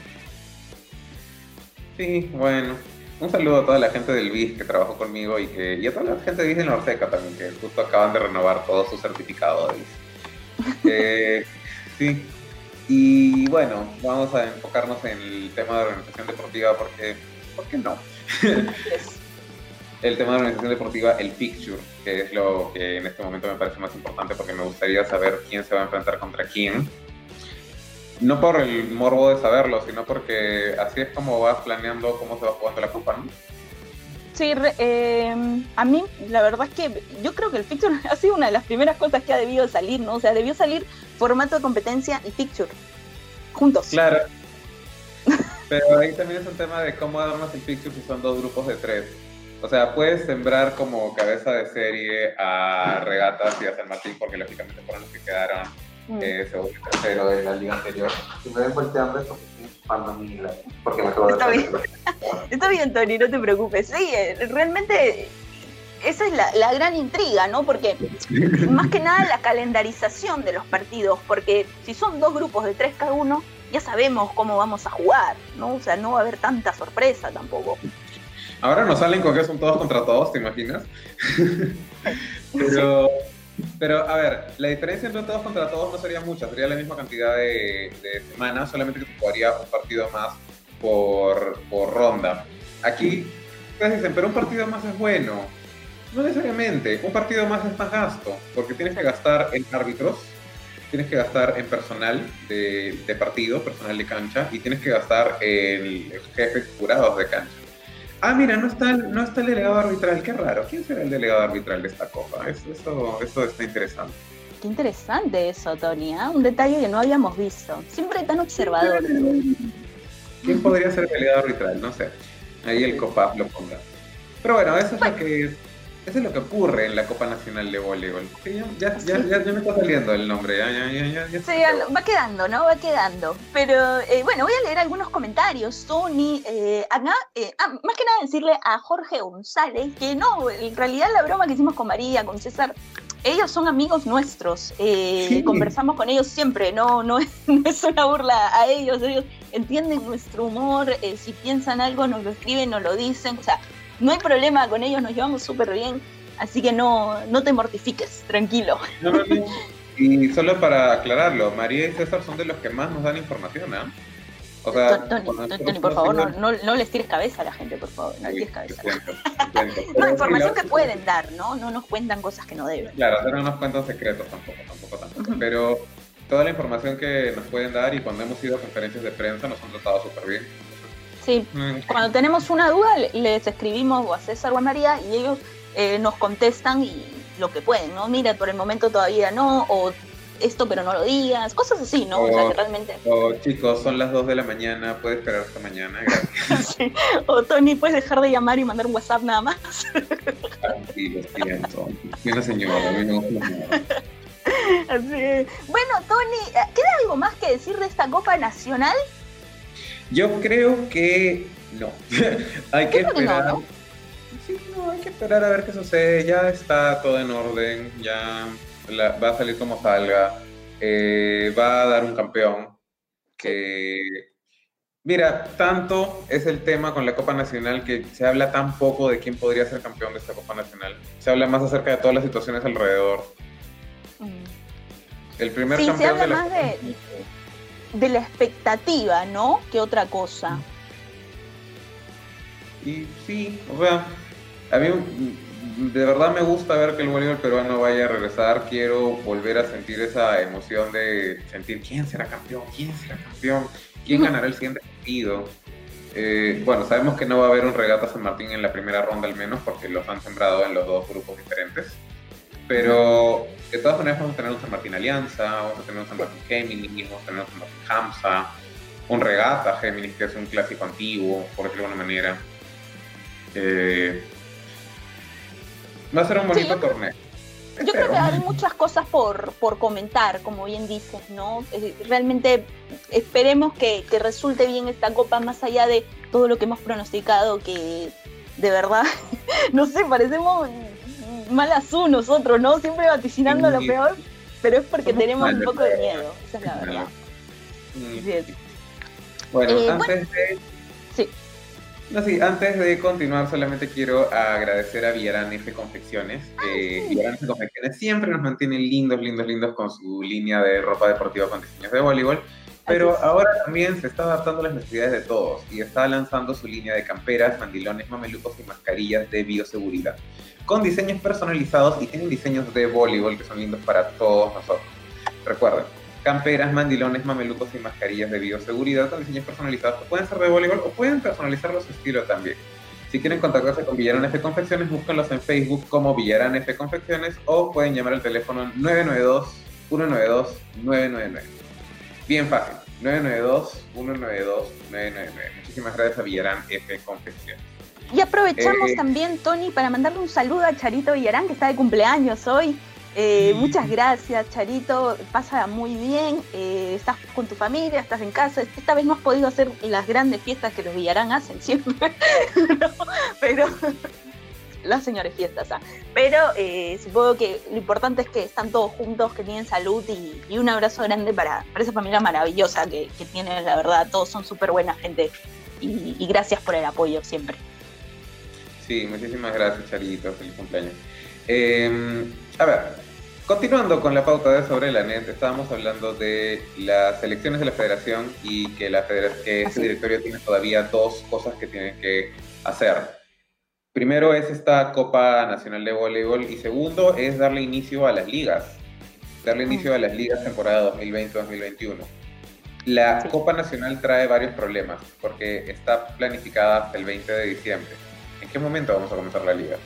Sí, bueno. Un saludo a toda la gente del BIS que trabajó conmigo y, que, y a toda la gente de BIS de Norteca también, que justo acaban de renovar todo su certificado de BIS. [LAUGHS] Eh, sí. Y bueno, vamos a enfocarnos en el tema de organización deportiva porque, ¿por qué no? [LAUGHS] el tema de organización deportiva, el picture, que es lo que en este momento me parece más importante porque me gustaría saber quién se va a enfrentar contra quién. No por el morbo de saberlo, sino porque así es como vas planeando cómo se va jugando la copa, ¿no? Sí, eh, a mí la verdad es que yo creo que el picture [LAUGHS] ha sido una de las primeras cosas que ha debido salir, ¿no? O sea, debió salir formato de competencia y picture, juntos. Claro. [LAUGHS] Pero ahí también es un tema de cómo armas el picture si son dos grupos de tres. O sea, puedes sembrar como cabeza de serie a Regatas y a San Martín, porque lógicamente fueron los que quedaron mm. eh, segundo y tercero de la liga anterior. Si me ven volteando es porque me acabo Está bien. [LAUGHS] Está bien, Tony, no te preocupes. Sí, eh, realmente esa es la, la, gran intriga, ¿no? Porque más que nada la calendarización de los partidos, porque si son dos grupos de tres cada uno, ya sabemos cómo vamos a jugar, ¿no? O sea, no va a haber tanta sorpresa tampoco. Ahora nos salen con que son todos contra todos, ¿te imaginas? [LAUGHS] pero, pero, a ver, la diferencia entre todos contra todos no sería mucha, sería la misma cantidad de, semanas, solamente que se jugaría un partido más por, ronda. Aquí, ustedes dicen, pero un partido más es bueno. No necesariamente, un partido más es más gasto, porque tienes que gastar en árbitros, tienes que gastar en personal de, partido, personal de cancha, y tienes que gastar en jefes curados de cancha. Ah, mira, no está, el, no está el delegado arbitral. Qué raro. ¿Quién será el delegado arbitral de esta copa? Eso, eso, eso está interesante. Qué interesante eso, Tony. ¿eh? Un detalle que no habíamos visto. Siempre tan observador. ¿Quién podría ser el delegado arbitral? No sé. Ahí el COPAP lo ponga. Pero bueno, eso es lo que eso es lo que ocurre en la Copa Nacional de Voleibol. ya, ya, ya, me está saliendo el nombre. Sí, va quedando, ¿no? Va quedando. Pero eh, bueno, voy a leer algunos comentarios. Tony, eh, acá, eh, ah, más que nada decirle a Jorge González que no, en realidad la broma que hicimos con María, con César, ellos son amigos nuestros. Eh, conversamos con ellos siempre, no, no, [LAUGHS] no, es una burla a ellos. Ellos entienden nuestro humor. si piensan algo, nos lo escriben, nos lo dicen. O sea, no hay problema con ellos, nos llevamos súper bien, así que no, no te mortifiques, tranquilo. [LAUGHS] Y solo para aclararlo, María y César son de los que más nos dan información, ¿eh? O sea, Tony, por favor, no, no, les tires cabeza a la gente, por favor, no les tires cabeza. [LAUGHS] no, información que pueden dar, ¿no? No nos cuentan cosas que no deben. Claro, no nos cuentan secretos tampoco, tampoco, tampoco. Pero toda la información que nos pueden dar y cuando hemos ido a conferencias de prensa nos han tratado súper bien. Sí, mm. cuando tenemos una duda les escribimos o a César o a María y ellos eh, nos contestan y lo que pueden, ¿no? Mira, por el momento todavía no, o esto pero no lo digas, cosas así, ¿no? O, sea, que realmente... O chicos, son las 2 de la mañana, puedes esperar hasta mañana, gracias. [LAUGHS] sí. O Tony, puedes dejar de llamar y mandar un WhatsApp nada más. Tranquilo, siento. Una señora, a mí [LAUGHS] Así Bueno, Tony, ¿queda algo más que decir de esta Copa Nacional? Yo creo que no. [LAUGHS] hay que esperar. No, Sí, no, hay que esperar a ver qué sucede. Ya está todo en orden, ya va a salir como salga. Eh, va a dar un campeón que Mira, tanto es el tema con la Copa Nacional que se habla tan poco de quién podría ser campeón de esta Copa Nacional. Se habla más acerca de todas las situaciones alrededor. Mm. El primer sí, campeón se habla más de, de la expectativa, ¿no? Que otra cosa. Y sí, o sea, a mí de verdad me gusta ver que el voleibol peruano vaya a regresar. Quiero volver a sentir esa emoción de sentir quién será campeón, quién será campeón, quién [LAUGHS] ganará el siguiente partido. Eh, bueno, sabemos que no va a haber un regata San Martín en la primera ronda al menos porque los han sembrado en los dos grupos diferentes. Pero de todas maneras vamos a tener un San Martín Alianza, vamos a tener un San Martín Géminis, vamos a tener un San Martín Hamza, un Regata Géminis, que es un clásico antiguo, por decirlo de alguna manera. Eh, va a ser un bonito torneo. Yo creo que hay muchas cosas por, por comentar, como bien dices, ¿no? Eh, realmente esperemos que, que resulte bien esta copa, más allá de todo lo que hemos pronosticado, que de verdad, [LAUGHS] no sé, parecemos mal azul nosotros, ¿no? Siempre vaticinando lo peor, pero es porque tenemos un poco de miedo, esa es la verdad. Bueno, eh, antes de... Sí. No, sí, antes de continuar, solamente quiero agradecer a Villarán F Confecciones. Que Villarán F Confecciones siempre nos mantiene lindos, lindos, lindos con su línea de ropa deportiva con diseños de voleibol. Pero ahora también se está adaptando a las necesidades de todos y está lanzando su línea de camperas, mandilones, mamelucos y mascarillas de bioseguridad. Con diseños personalizados y tienen diseños de voleibol que son lindos para todos nosotros. Recuerden, camperas, mandilones, mamelucos y mascarillas de bioseguridad con diseños personalizados que pueden ser de voleibol o pueden personalizarlo a su estilo también. Si quieren contactarse con Villarán F Confecciones, búsquenlos en Facebook como Villarán F Confecciones o pueden llamar al teléfono 992 192 999. Bien fácil, 992 192 999. Muchísimas gracias a Villarán F Confecciones. Y aprovechamos eh, también, Tony, para mandarle un saludo a Charito Villarán, que está de cumpleaños hoy. Eh, muchas gracias, Charito. Pasa muy bien. Eh, estás con tu familia, estás en casa. Esta vez no has podido hacer las grandes fiestas que los Villarán hacen siempre. [LAUGHS] pero [LAUGHS] las señores fiestas. ¿ah? Pero eh, supongo que lo importante es que están todos juntos, que tienen salud y, un abrazo grande para, esa familia maravillosa que, que tienen, la verdad. Todos son súper buena gente y, gracias por el apoyo siempre. Sí, muchísimas gracias, Charito. Feliz cumpleaños. Em, a ver, Continuando con la pauta de sobre la NET, estábamos hablando de las elecciones de la federación y que, la que ese directorio tiene todavía dos cosas que tienen que hacer. Primero es esta Copa Nacional de Voleibol y segundo es darle inicio a las ligas, darle inicio a las ligas temporada 2020-2021. La Copa Nacional trae varios problemas porque está planificada hasta el 20 de diciembre. ¿En qué momento vamos a comenzar la liga?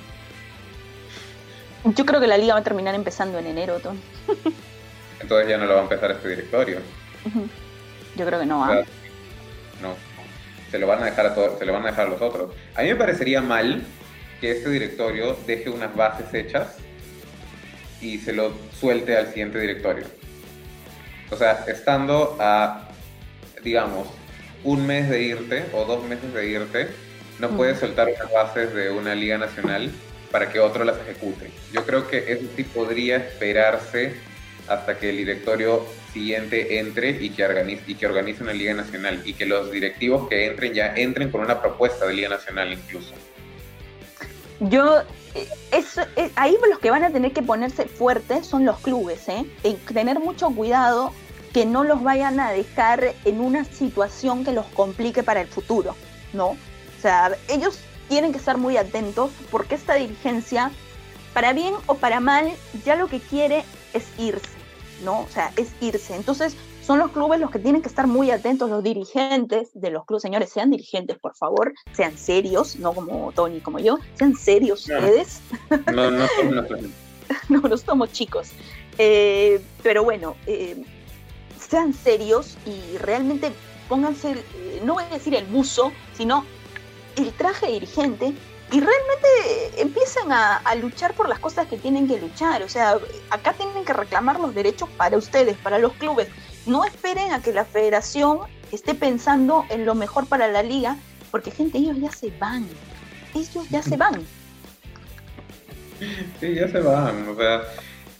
Yo creo que la liga va a terminar empezando en enero, Tom. [LAUGHS] Entonces ya no lo va a empezar este directorio. Yo creo que no. ¿ah? No. Se lo van a dejar a todos, se lo van a dejar a los otros. A mí me parecería mal que este directorio deje unas bases hechas y se lo suelte al siguiente directorio. O sea, estando a, digamos, un mes de irte o dos meses de irte, no puedes soltar unas bases de una liga nacional para que otro las ejecute. Yo creo que eso sí podría esperarse hasta que el directorio siguiente entre y que organice, y que organice una liga nacional y que los directivos que entren ya entren con una propuesta de liga nacional incluso. Yo, eh, eh, ahí los que van a tener que ponerse fuertes son los clubes, ¿eh? tener mucho cuidado que no los vayan a dejar en una situación que los complique para el futuro, ¿no? O sea, ellos tienen que estar muy atentos porque esta dirigencia, para bien o para mal, ya lo que quiere es irse, ¿no? O sea, es irse. Entonces, son los clubes los que tienen que estar muy atentos, los dirigentes de los clubes. Señores, sean dirigentes, por favor, sean serios, no como Tony, como yo, sean serios ustedes. No, no somos [LAUGHS] No, no somos chicos. Eh, pero bueno, eh, sean serios y realmente pónganse, eh, no voy a decir el buzo, sino el traje dirigente y realmente empiezan a, luchar por las cosas que tienen que luchar. O sea, acá tienen que reclamar los derechos para ustedes, para los clubes. No esperen a que la federación esté pensando en lo mejor para la liga, porque gente, ellos ya se van. Ellos ya se van. Sí, ya se van. O sea,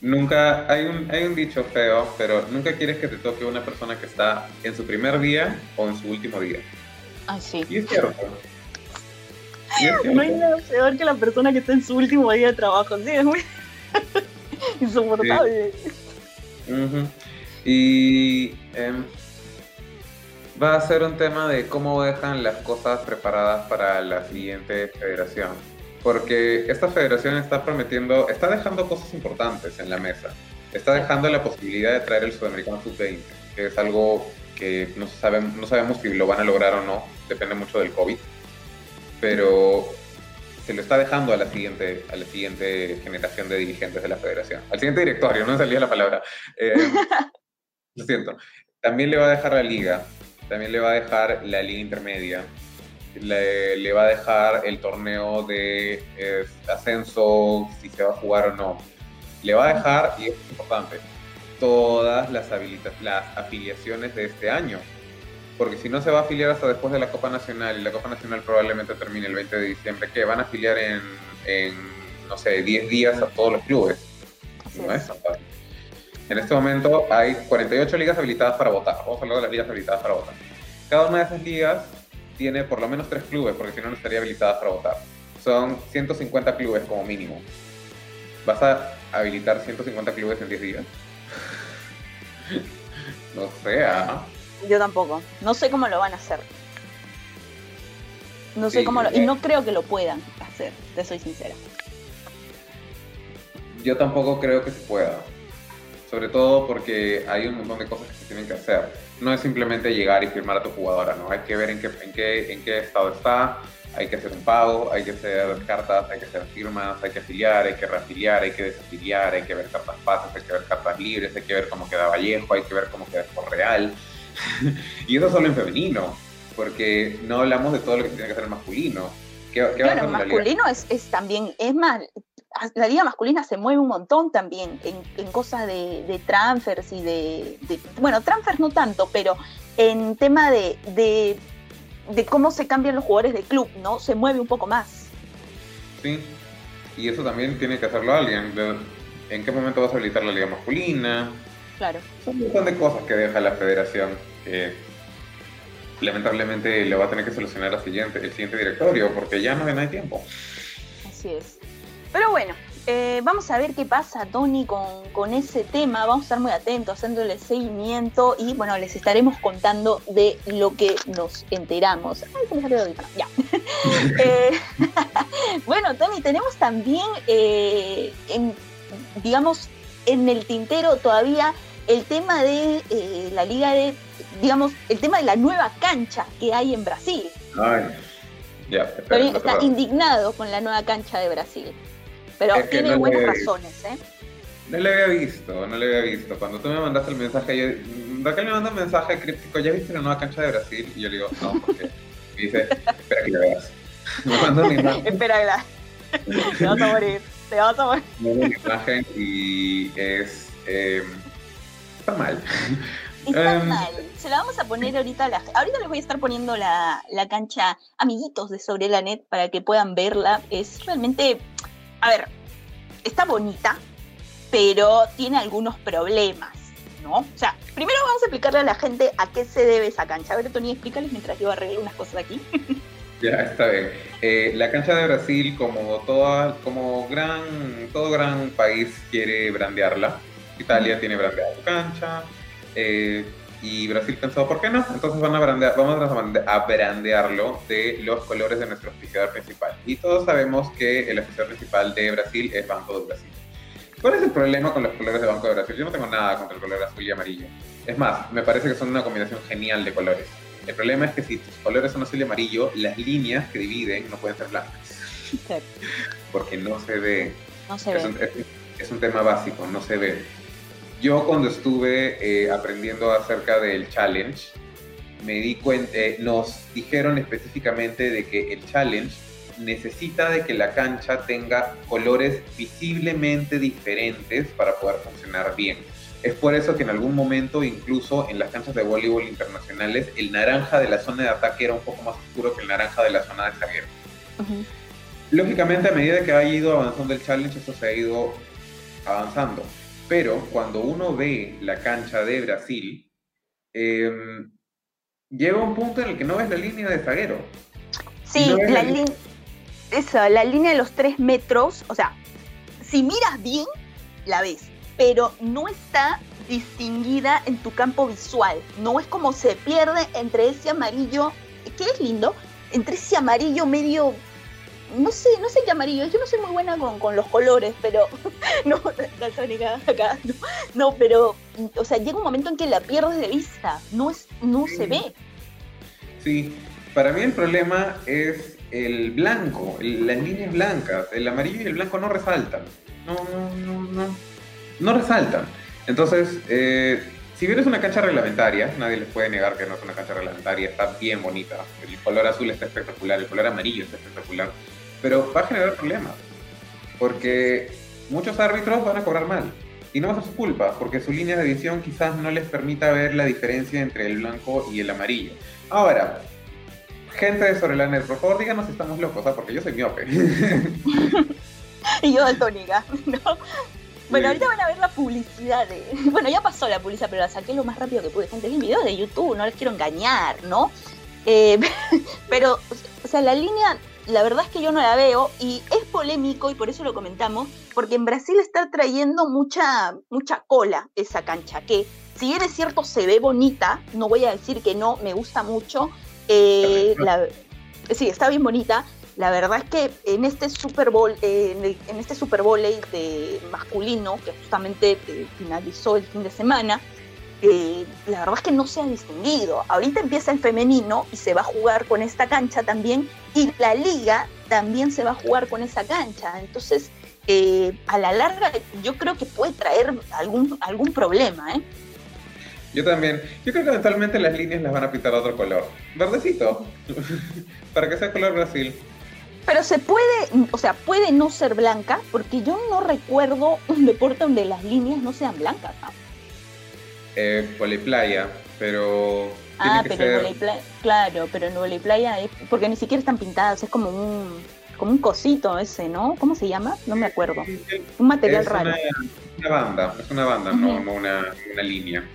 nunca, hay un, hay un dicho feo, pero nunca quieres que te toque una persona que está en su primer día o en su último día. Ah, sí. Y es cierto. No hay nada peor que la persona que está en su último día de trabajo, sí, es muy [LAUGHS] insoportable. Y em, va a ser un tema de cómo dejan las cosas preparadas para la siguiente federación. Porque esta federación está prometiendo, está dejando cosas importantes en la mesa. Está dejando la posibilidad de traer el Sudamericano Sub-20, que es algo que no, sabemos, no sabemos si lo van a lograr o no, depende mucho del COVID pero se lo está dejando a la siguiente, a la siguiente generación de dirigentes de la federación. Al siguiente directorio, no me salía la palabra. Eh, [LAUGHS] lo siento. También le va a dejar la liga, también le va a dejar la liga intermedia, le, va a dejar el torneo de ascenso, si se va a jugar o no. Le va a dejar, y es importante, todas las, las afiliaciones de este año porque si no se va a afiliar hasta después de la Copa Nacional y la Copa Nacional probablemente termine el 20 de diciembre, ¿qué? ¿Van a afiliar en, no sé, 10 días a todos los clubes. no es En este momento hay 48 ligas habilitadas para votar. Vamos a hablar de las ligas habilitadas para votar. Cada una de esas ligas tiene por lo menos tres clubes, porque si no, no estaría habilitada para votar. Son 150 clubes como mínimo. ¿Vas a habilitar 150 clubes en 10 días? [LAUGHS] no sé, ¿ah? Yo tampoco. No sé cómo lo van a hacer. No sé cómo lo, y no creo que lo puedan hacer, te soy sincera. Yo tampoco creo que se pueda. Sobre todo porque hay un montón de cosas que se tienen que hacer. No es simplemente llegar y firmar a tu jugadora, ¿no? Hay que ver en qué, en qué, en qué estado está, hay que hacer un pago, hay que hacer cartas, hay que hacer firmas, hay que afiliar, hay que reafiliar, hay que desafiliar, hay que ver cartas pases, hay que ver cartas libres, hay que ver cómo queda Vallejo, hay que ver cómo queda por Real. [LAUGHS] y eso solo en femenino, porque no hablamos de todo lo que tiene que hacer el masculino. ¿Qué, qué claro, el masculino es, es, también, es más, la liga masculina se mueve un montón también en, cosas de, de, transfers y de, bueno, transfers no tanto, pero en tema de, de, cómo se cambian los jugadores de club, ¿no? Se mueve un poco más. Sí, y eso también tiene que hacerlo alguien. ¿En qué momento vas a habilitar la liga masculina? Claro. Son un montón de cosas que deja la federación lamentablemente le va a tener que solucionar el siguiente, directorio porque ya no hay tiempo. Así es. Pero bueno, eh, vamos a ver qué pasa, Tony, con, ese tema. Vamos a estar muy atentos, haciéndole seguimiento y bueno, les estaremos contando de lo que nos enteramos. Ay, se me salió Ya. [LAUGHS] Eh, [LAUGHS] bueno, Tony, tenemos también, eh, digamos, en el tintero todavía el tema de la liga de, digamos, el tema de la nueva cancha que hay en Brasil. Ay, ya. está indignado con la nueva cancha de Brasil. Pero tiene buenas razones, ¿eh? No le había visto, no le había visto. Cuando tú me mandaste el mensaje, yo, Raquel me manda un mensaje críptico, ¿ya viste la nueva cancha de Brasil? Y yo le digo, no, porque [LAUGHS] me dice, espera que la veas. [LAUGHS] Me manda una imagen. Espera, [LAUGHS] te vas a morir, te vas a morir. Me manda una imagen y es... Eh, está mal. Está em, mal. Se la vamos a poner ahorita. La, ahorita les voy a estar poniendo la, la cancha amiguitos de Sobre la Net para que puedan verla. Es realmente a ver, está bonita, pero tiene algunos problemas, ¿no? O sea, primero vamos a explicarle a la gente a qué se debe esa cancha. A ver, Tony, explícales mientras yo arreglo unas cosas aquí. [LAUGHS] Ya, está bien. Eh, la cancha de Brasil, como, toda, como gran, todo gran país quiere brandearla. Italia tiene brandeada su cancha. Eh, y Brasil pensó, ¿por qué no? Entonces van a brandear, vamos a brandearlo de los colores de nuestro oficiador principal. Y todos sabemos que el oficiador principal de Brasil es Banco de Brasil. ¿Cuál es el problema con los colores de Banco de Brasil? Yo no tengo nada contra el color azul y amarillo. Es más, me parece que son una combinación genial de colores. El problema es que si tus colores son azul y amarillo, las líneas que dividen no pueden ser blancas. [LAUGHS] Porque no se ve. No se ve. es un tema básico, no se ve. Yo cuando estuve eh, aprendiendo acerca del challenge, me di cuenta, eh, nos dijeron específicamente de que el challenge necesita de que la cancha tenga colores visiblemente diferentes para poder funcionar bien. Es por eso que en algún momento, incluso en las canchas de voleibol internacionales, el naranja de la zona de ataque era un poco más oscuro que el naranja de la zona de zaguero. Lógicamente, a medida que ha ido avanzando el challenge, eso se ha ido avanzando. Pero cuando uno ve la cancha de Brasil, em, llega un punto en el que no ves la línea de zaguero. Sí, la, línea la línea de los tres metros, o sea, si miras bien, la ves, pero no está distinguida en tu campo visual. No es como se pierde entre ese amarillo, que es lindo, entre ese amarillo medio no sé, no sé qué amarillo, yo no soy muy buena con, los colores, pero [LAUGHS] no, la acá, no, pero, o sea, llega un momento en que la pierdes de vista, no, es, no se ve. Sí, para mí el problema es el blanco, las líneas blancas, el amarillo y el blanco no resaltan, no, no, no, no, no resaltan. Entonces, eh, si bien es una cancha reglamentaria, nadie les puede negar que no es una cancha reglamentaria, está bien bonita. El color azul está espectacular, el color amarillo está espectacular pero va a generar problemas, porque muchos árbitros van a cobrar mal. Y no va a ser su culpa, porque su línea de visión quizás no les permita ver la diferencia entre el blanco y el amarillo. Ahora, gente de Sobre la Net, por favor díganos si estamos locos, ¿ah? porque yo soy miope. [LAUGHS] y yo daltónica, [LAUGHS] ¿no? Bueno, ahorita van a ver la publicidad de. [LAUGHS] Bueno, ya pasó la publicidad, pero la saqué lo más rápido que pude. Gente, es video de YouTube, no les quiero engañar, ¿no? Eh, pero, o sea, la línea, la verdad es que yo no la veo y es polémico y por eso lo comentamos, porque en Brasil está trayendo mucha, mucha cola esa cancha, que si bien es cierto se ve bonita, no voy a decir que no, me gusta mucho. Eh, sí, está bien bonita, la verdad es que en este Super Bowl, eh, en, este Super Bowl de masculino, que justamente eh, finalizó el fin de semana, eh, la verdad es que no se ha distinguido. Ahorita empieza el femenino y se va a jugar con esta cancha también, y la liga también se va a jugar con esa cancha. Entonces, a la larga, yo creo que puede traer algún, algún problema, ¿eh? Yo también. Yo creo que eventualmente las líneas las van a pintar otro color. Verdecito. [LAUGHS] Para que sea color Brasil. Pero se puede, o sea, puede no ser blanca, porque yo no recuerdo un deporte donde las líneas no sean blancas. ¿no? Eh, playa, pero. Ah, pero en playa, claro, pero en playa es. Porque ni siquiera están pintadas, es como un. Como un cosito ese, ¿no? ¿Cómo se llama? No me acuerdo. Un material raro. Es una banda, es una banda, no, una, una línea.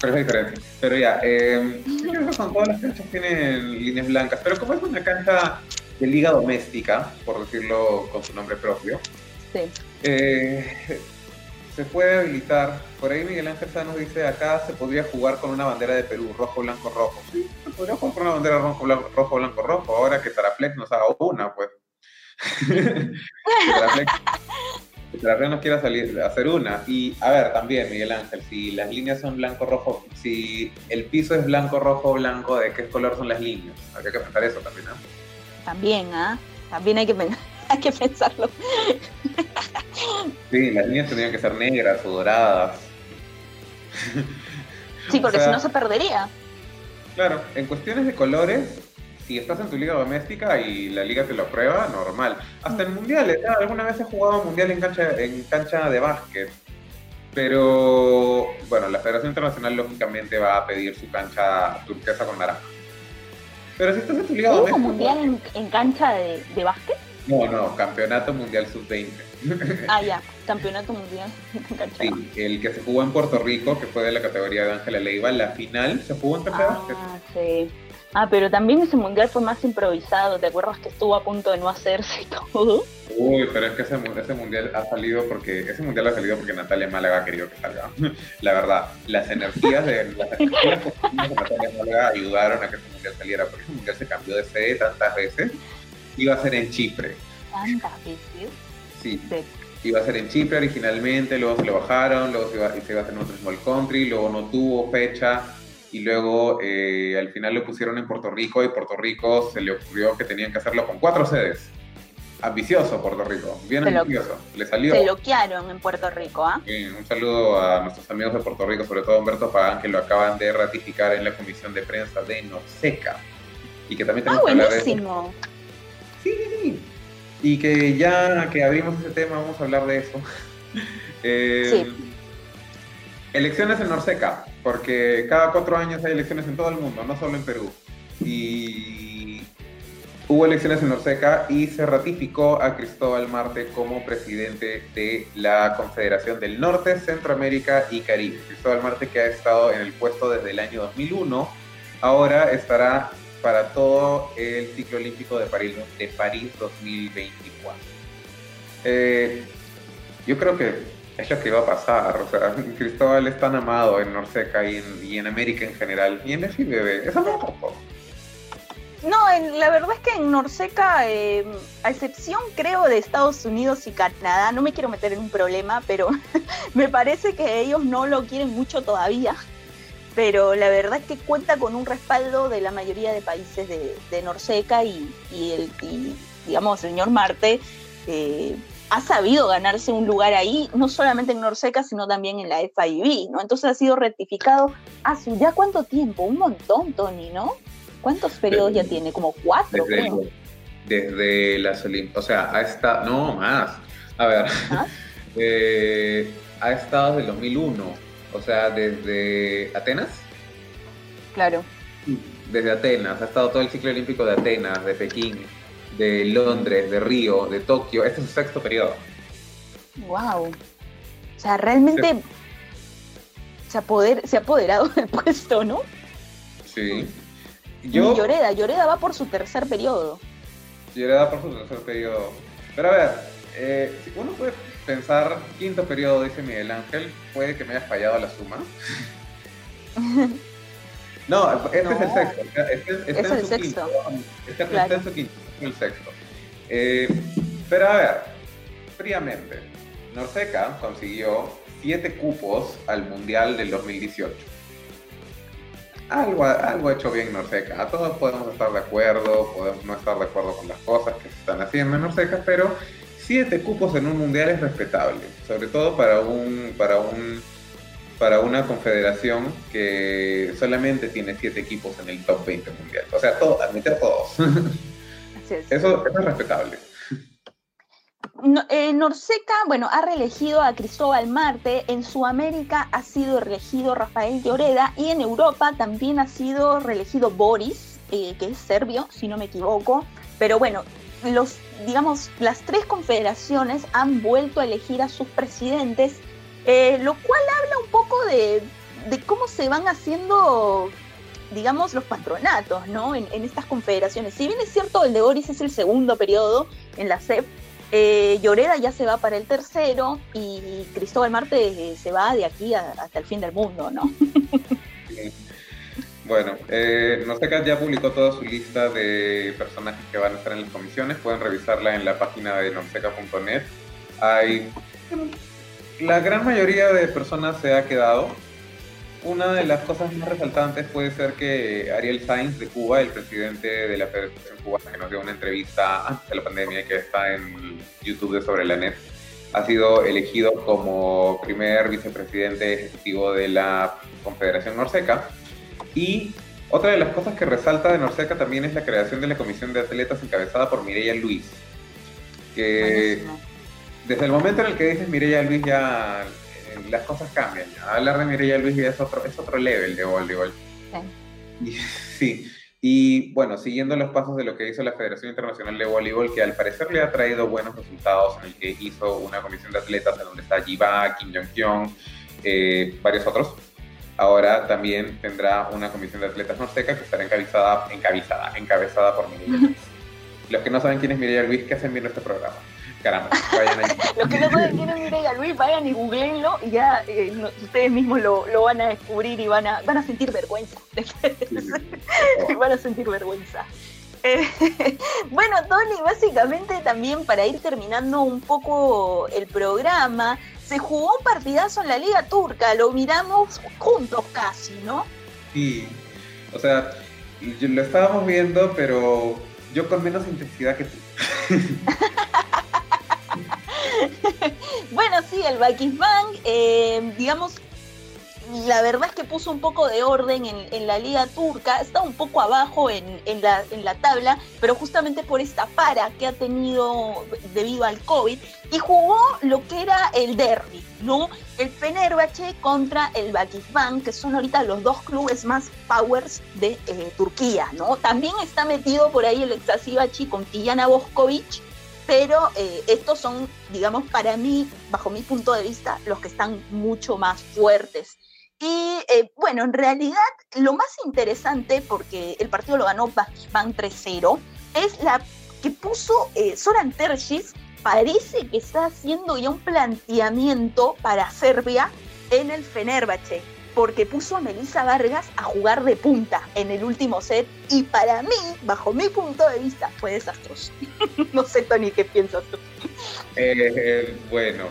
Pero es diferente. Pero ya, eh, creo que son todas las canchas tienen líneas blancas, pero como es una cancha de liga doméstica, por decirlo con su nombre propio, eh, se puede habilitar. Por ahí Miguel Ángel Sá nos dice, acá se podría jugar con una bandera de Perú, rojo, blanco, rojo. Sí, se podría jugar con una bandera rojo, blanco, rojo, blanco, rojo. Ahora que Taraflex nos haga una, pues. [LAUGHS] que Taraflex nos quiera salir, hacer una. Y a ver, también, Miguel Ángel, si las líneas son blanco, rojo, si el piso es blanco, rojo, blanco, ¿de qué color son las líneas? Hay que pensar eso también, ¿no? También, ¿ah? También hay que, [LAUGHS] hay que pensarlo. Sí, las líneas tendrían que ser negras o doradas. Sí, porque si no se perdería. Claro, en cuestiones de colores, si estás en tu liga doméstica y la liga te lo prueba, normal. Hasta en mundiales, alguna vez he jugado mundial en cancha, en cancha de básquet. Pero bueno, la Federación Internacional lógicamente va a pedir su cancha turquesa con naranja. Pero si estás en tu liga ¿Hubo mundial en, cancha de, de, básquet? No, no, campeonato mundial sub-20. ah, ya, campeonato mundial [LAUGHS] Sí, el que se jugó en Puerto Rico, que fue de la categoría de Ángela Leiva, la final se jugó en básquet. Ah, sí. Ah, pero también ese mundial fue más improvisado, ¿te acuerdas que estuvo a punto de no hacerse y todo? Uy, pero es que ese, mundial ha salido porque ese mundial ha salido porque Natalia Málaga ha querido que salga. [LAUGHS] La verdad, las energías de las energías de Natalia Málaga ayudaron a que ese mundial saliera, porque ese mundial se cambió de sede tantas veces. Iba a ser en Chipre. Sí. Iba a ser en Chipre originalmente, luego se lo bajaron, luego se iba, se iba a hacer en otro small country, luego no tuvo fecha y luego eh, al final lo pusieron en Puerto Rico y Puerto Rico se le ocurrió que tenían que hacerlo con cuatro sedes. Ambicioso Puerto Rico, bien ambicioso. Le salió. Se loquearon en Puerto Rico, ¿ah? un saludo a nuestros amigos de Puerto Rico, sobre todo a Humberto Pagán, que lo acaban de ratificar en la comisión de prensa de Norseca. Y que también tenemos ah, buenísimo. Sí, sí, Y que ya que abrimos ese tema, vamos a hablar de eso. [LAUGHS] eh, sí. Elecciones en Norseca, porque cada cuatro años hay elecciones en todo el mundo, no solo en Perú. Y hubo elecciones en Norseca y se ratificó a Cristóbal Marte como presidente de la Confederación del Norte, Centroamérica y Caribe. Cristóbal Marte que ha estado en el puesto desde el año 2001, ahora estará para todo el ciclo olímpico de París, de París 2024. Eh, yo creo que es lo que va a pasar. O sea, [LAUGHS] Cristóbal es tan amado en Norseca y en, y en América en general. Y en FIBB, no poco. No, en, la verdad es que en Norseca, eh, a excepción creo de Estados Unidos y Canadá, no me quiero meter en un problema, pero [LAUGHS] me parece que ellos no lo quieren mucho todavía. Pero la verdad es que cuenta con un respaldo de la mayoría de países de, de Norseca y, y, el, y, digamos, el señor Marte eh, ha sabido ganarse un lugar ahí, no solamente en Norseca, sino también en la FIB, ¿no? Entonces ha sido rectificado hace ya cuánto tiempo, un montón, Tony, ¿no? ¿Cuántos periodos ya tiene? Como cuatro, desde, creo. Desde las o sea, ha estado, no, más. A ver, ¿Ah? [LAUGHS] eh, ha estado desde el 2001, o sea, desde Atenas. Claro. Desde Atenas, ha estado todo el ciclo olímpico de Atenas, de Pekín. de Londres, de Río, de Tokio. Este es su sexto periodo. Wow. O sea, realmente se, ha poder, se ha apoderado del [LAUGHS] puesto, ¿no? Sí. Yo, y Lloreda, Lloreda va por su tercer periodo. Lloreda por su tercer periodo. Pero a ver, eh, uno puede pensar, quinto periodo, dice Miguel Ángel, puede que me haya fallado la suma. [LAUGHS] no, este es el sexto. Este, este es el sexto. Este, este es su quinto, el sexto. Eh, pero a ver, fríamente, Norseca consiguió siete cupos al Mundial del 2018. Algo, algo ha hecho bien Norseca. Todos podemos estar de acuerdo, podemos no estar de acuerdo con las cosas que se están haciendo en Norseca, pero siete cupos en un mundial es respetable, sobre todo para un, para un para una confederación que solamente tiene siete equipos en el top 20 mundial. O sea, todo, admite a todos. Eso, es respetable. Eh, Norseca, bueno, ha reelegido a Cristóbal Marte, en Sudamérica ha sido reelegido Rafael Lloreda y en Europa también ha sido reelegido Boris, eh, que es serbio, si no me equivoco. Pero bueno, los, digamos, las tres confederaciones han vuelto a elegir a sus presidentes, eh, lo cual habla un poco de, cómo se van haciendo, digamos, los patronatos, ¿no? En, estas confederaciones. Si bien es cierto, el de Boris es el segundo periodo en la CEP, eh, Lloreda ya se va para el tercero y Cristóbal Marte eh, se va de aquí hasta el fin del mundo, ¿no? Bueno, eh, ya publicó toda su lista de personajes que van a estar en las comisiones. Pueden revisarla en la página de norseca.net. Hay. La gran mayoría de personas se ha quedado. Una de las cosas más resaltantes puede ser que Ariel Sainz de Cuba, el presidente de la Federación Cubana, que nos dio una entrevista antes de la pandemia que está en YouTube de Sobre la Net, ha sido elegido como primer vicepresidente ejecutivo de la Confederación Norseca y otra de las cosas que resalta de Norseca también es la creación de la comisión de atletas encabezada por Mireia Luis. Que desde el momento en el que dices Mireia Luis ya eh, las cosas cambian. Hablar de Mireia Luis ya es otro, es otro level de voleibol. Sí. Y, [LAUGHS] sí. Y bueno, siguiendo los pasos de lo que hizo la Federación Internacional de Voleibol, que al parecer le ha traído buenos resultados, en el que hizo una comisión de atletas en donde está Jiba, Kim Jong-kyung, eh, varios otros ahora también tendrá una comisión de atletas norteca que estará encabezada, encabezada, encabezada por Mireia [LAUGHS] Luis. Los que no saben quién es Mireia Luis, ¿qué hacen viendo este programa? Caramba, vayan ahí. [LAUGHS] Los que no saben quién es Mireia Luis, vayan y googleenlo y ya eh, ustedes mismos lo, lo, van a descubrir y van a, van a sentir vergüenza. [LAUGHS] van a sentir vergüenza. Eh, bueno, Tony, básicamente también para ir terminando un poco el programa, se jugó un partidazo en la Liga Turca, lo miramos juntos casi, ¿no? Sí, o sea, lo estábamos viendo, pero yo con menos intensidad que tú. [LAUGHS] bueno, sí, el Bakisbank, eh, digamos, la verdad es que puso un poco de orden en, la liga turca, está un poco abajo en, la, tabla, pero justamente por esta para que ha tenido debido al COVID, y jugó lo que era el derby, ¿no? El Fenerbahce contra el Bakisban, que son ahorita los dos clubes más powers de eh, Turquía, ¿no? También está metido por ahí el Exasibachi con Tijana Boskovic, pero eh, estos son, digamos, para mí, bajo mi punto de vista, los que están mucho más fuertes y eh, bueno, en realidad lo más interesante, porque el partido lo ganó Van 3-0, es la que puso eh, Soran Tershis, parece que está haciendo ya un planteamiento para Serbia en el Fenerbahce, porque puso a Melissa Vargas a jugar de punta en el último set y para mí, bajo mi punto de vista, fue desastroso. [LAUGHS] no sé, Tony, ¿qué piensas tú? Eh, bueno,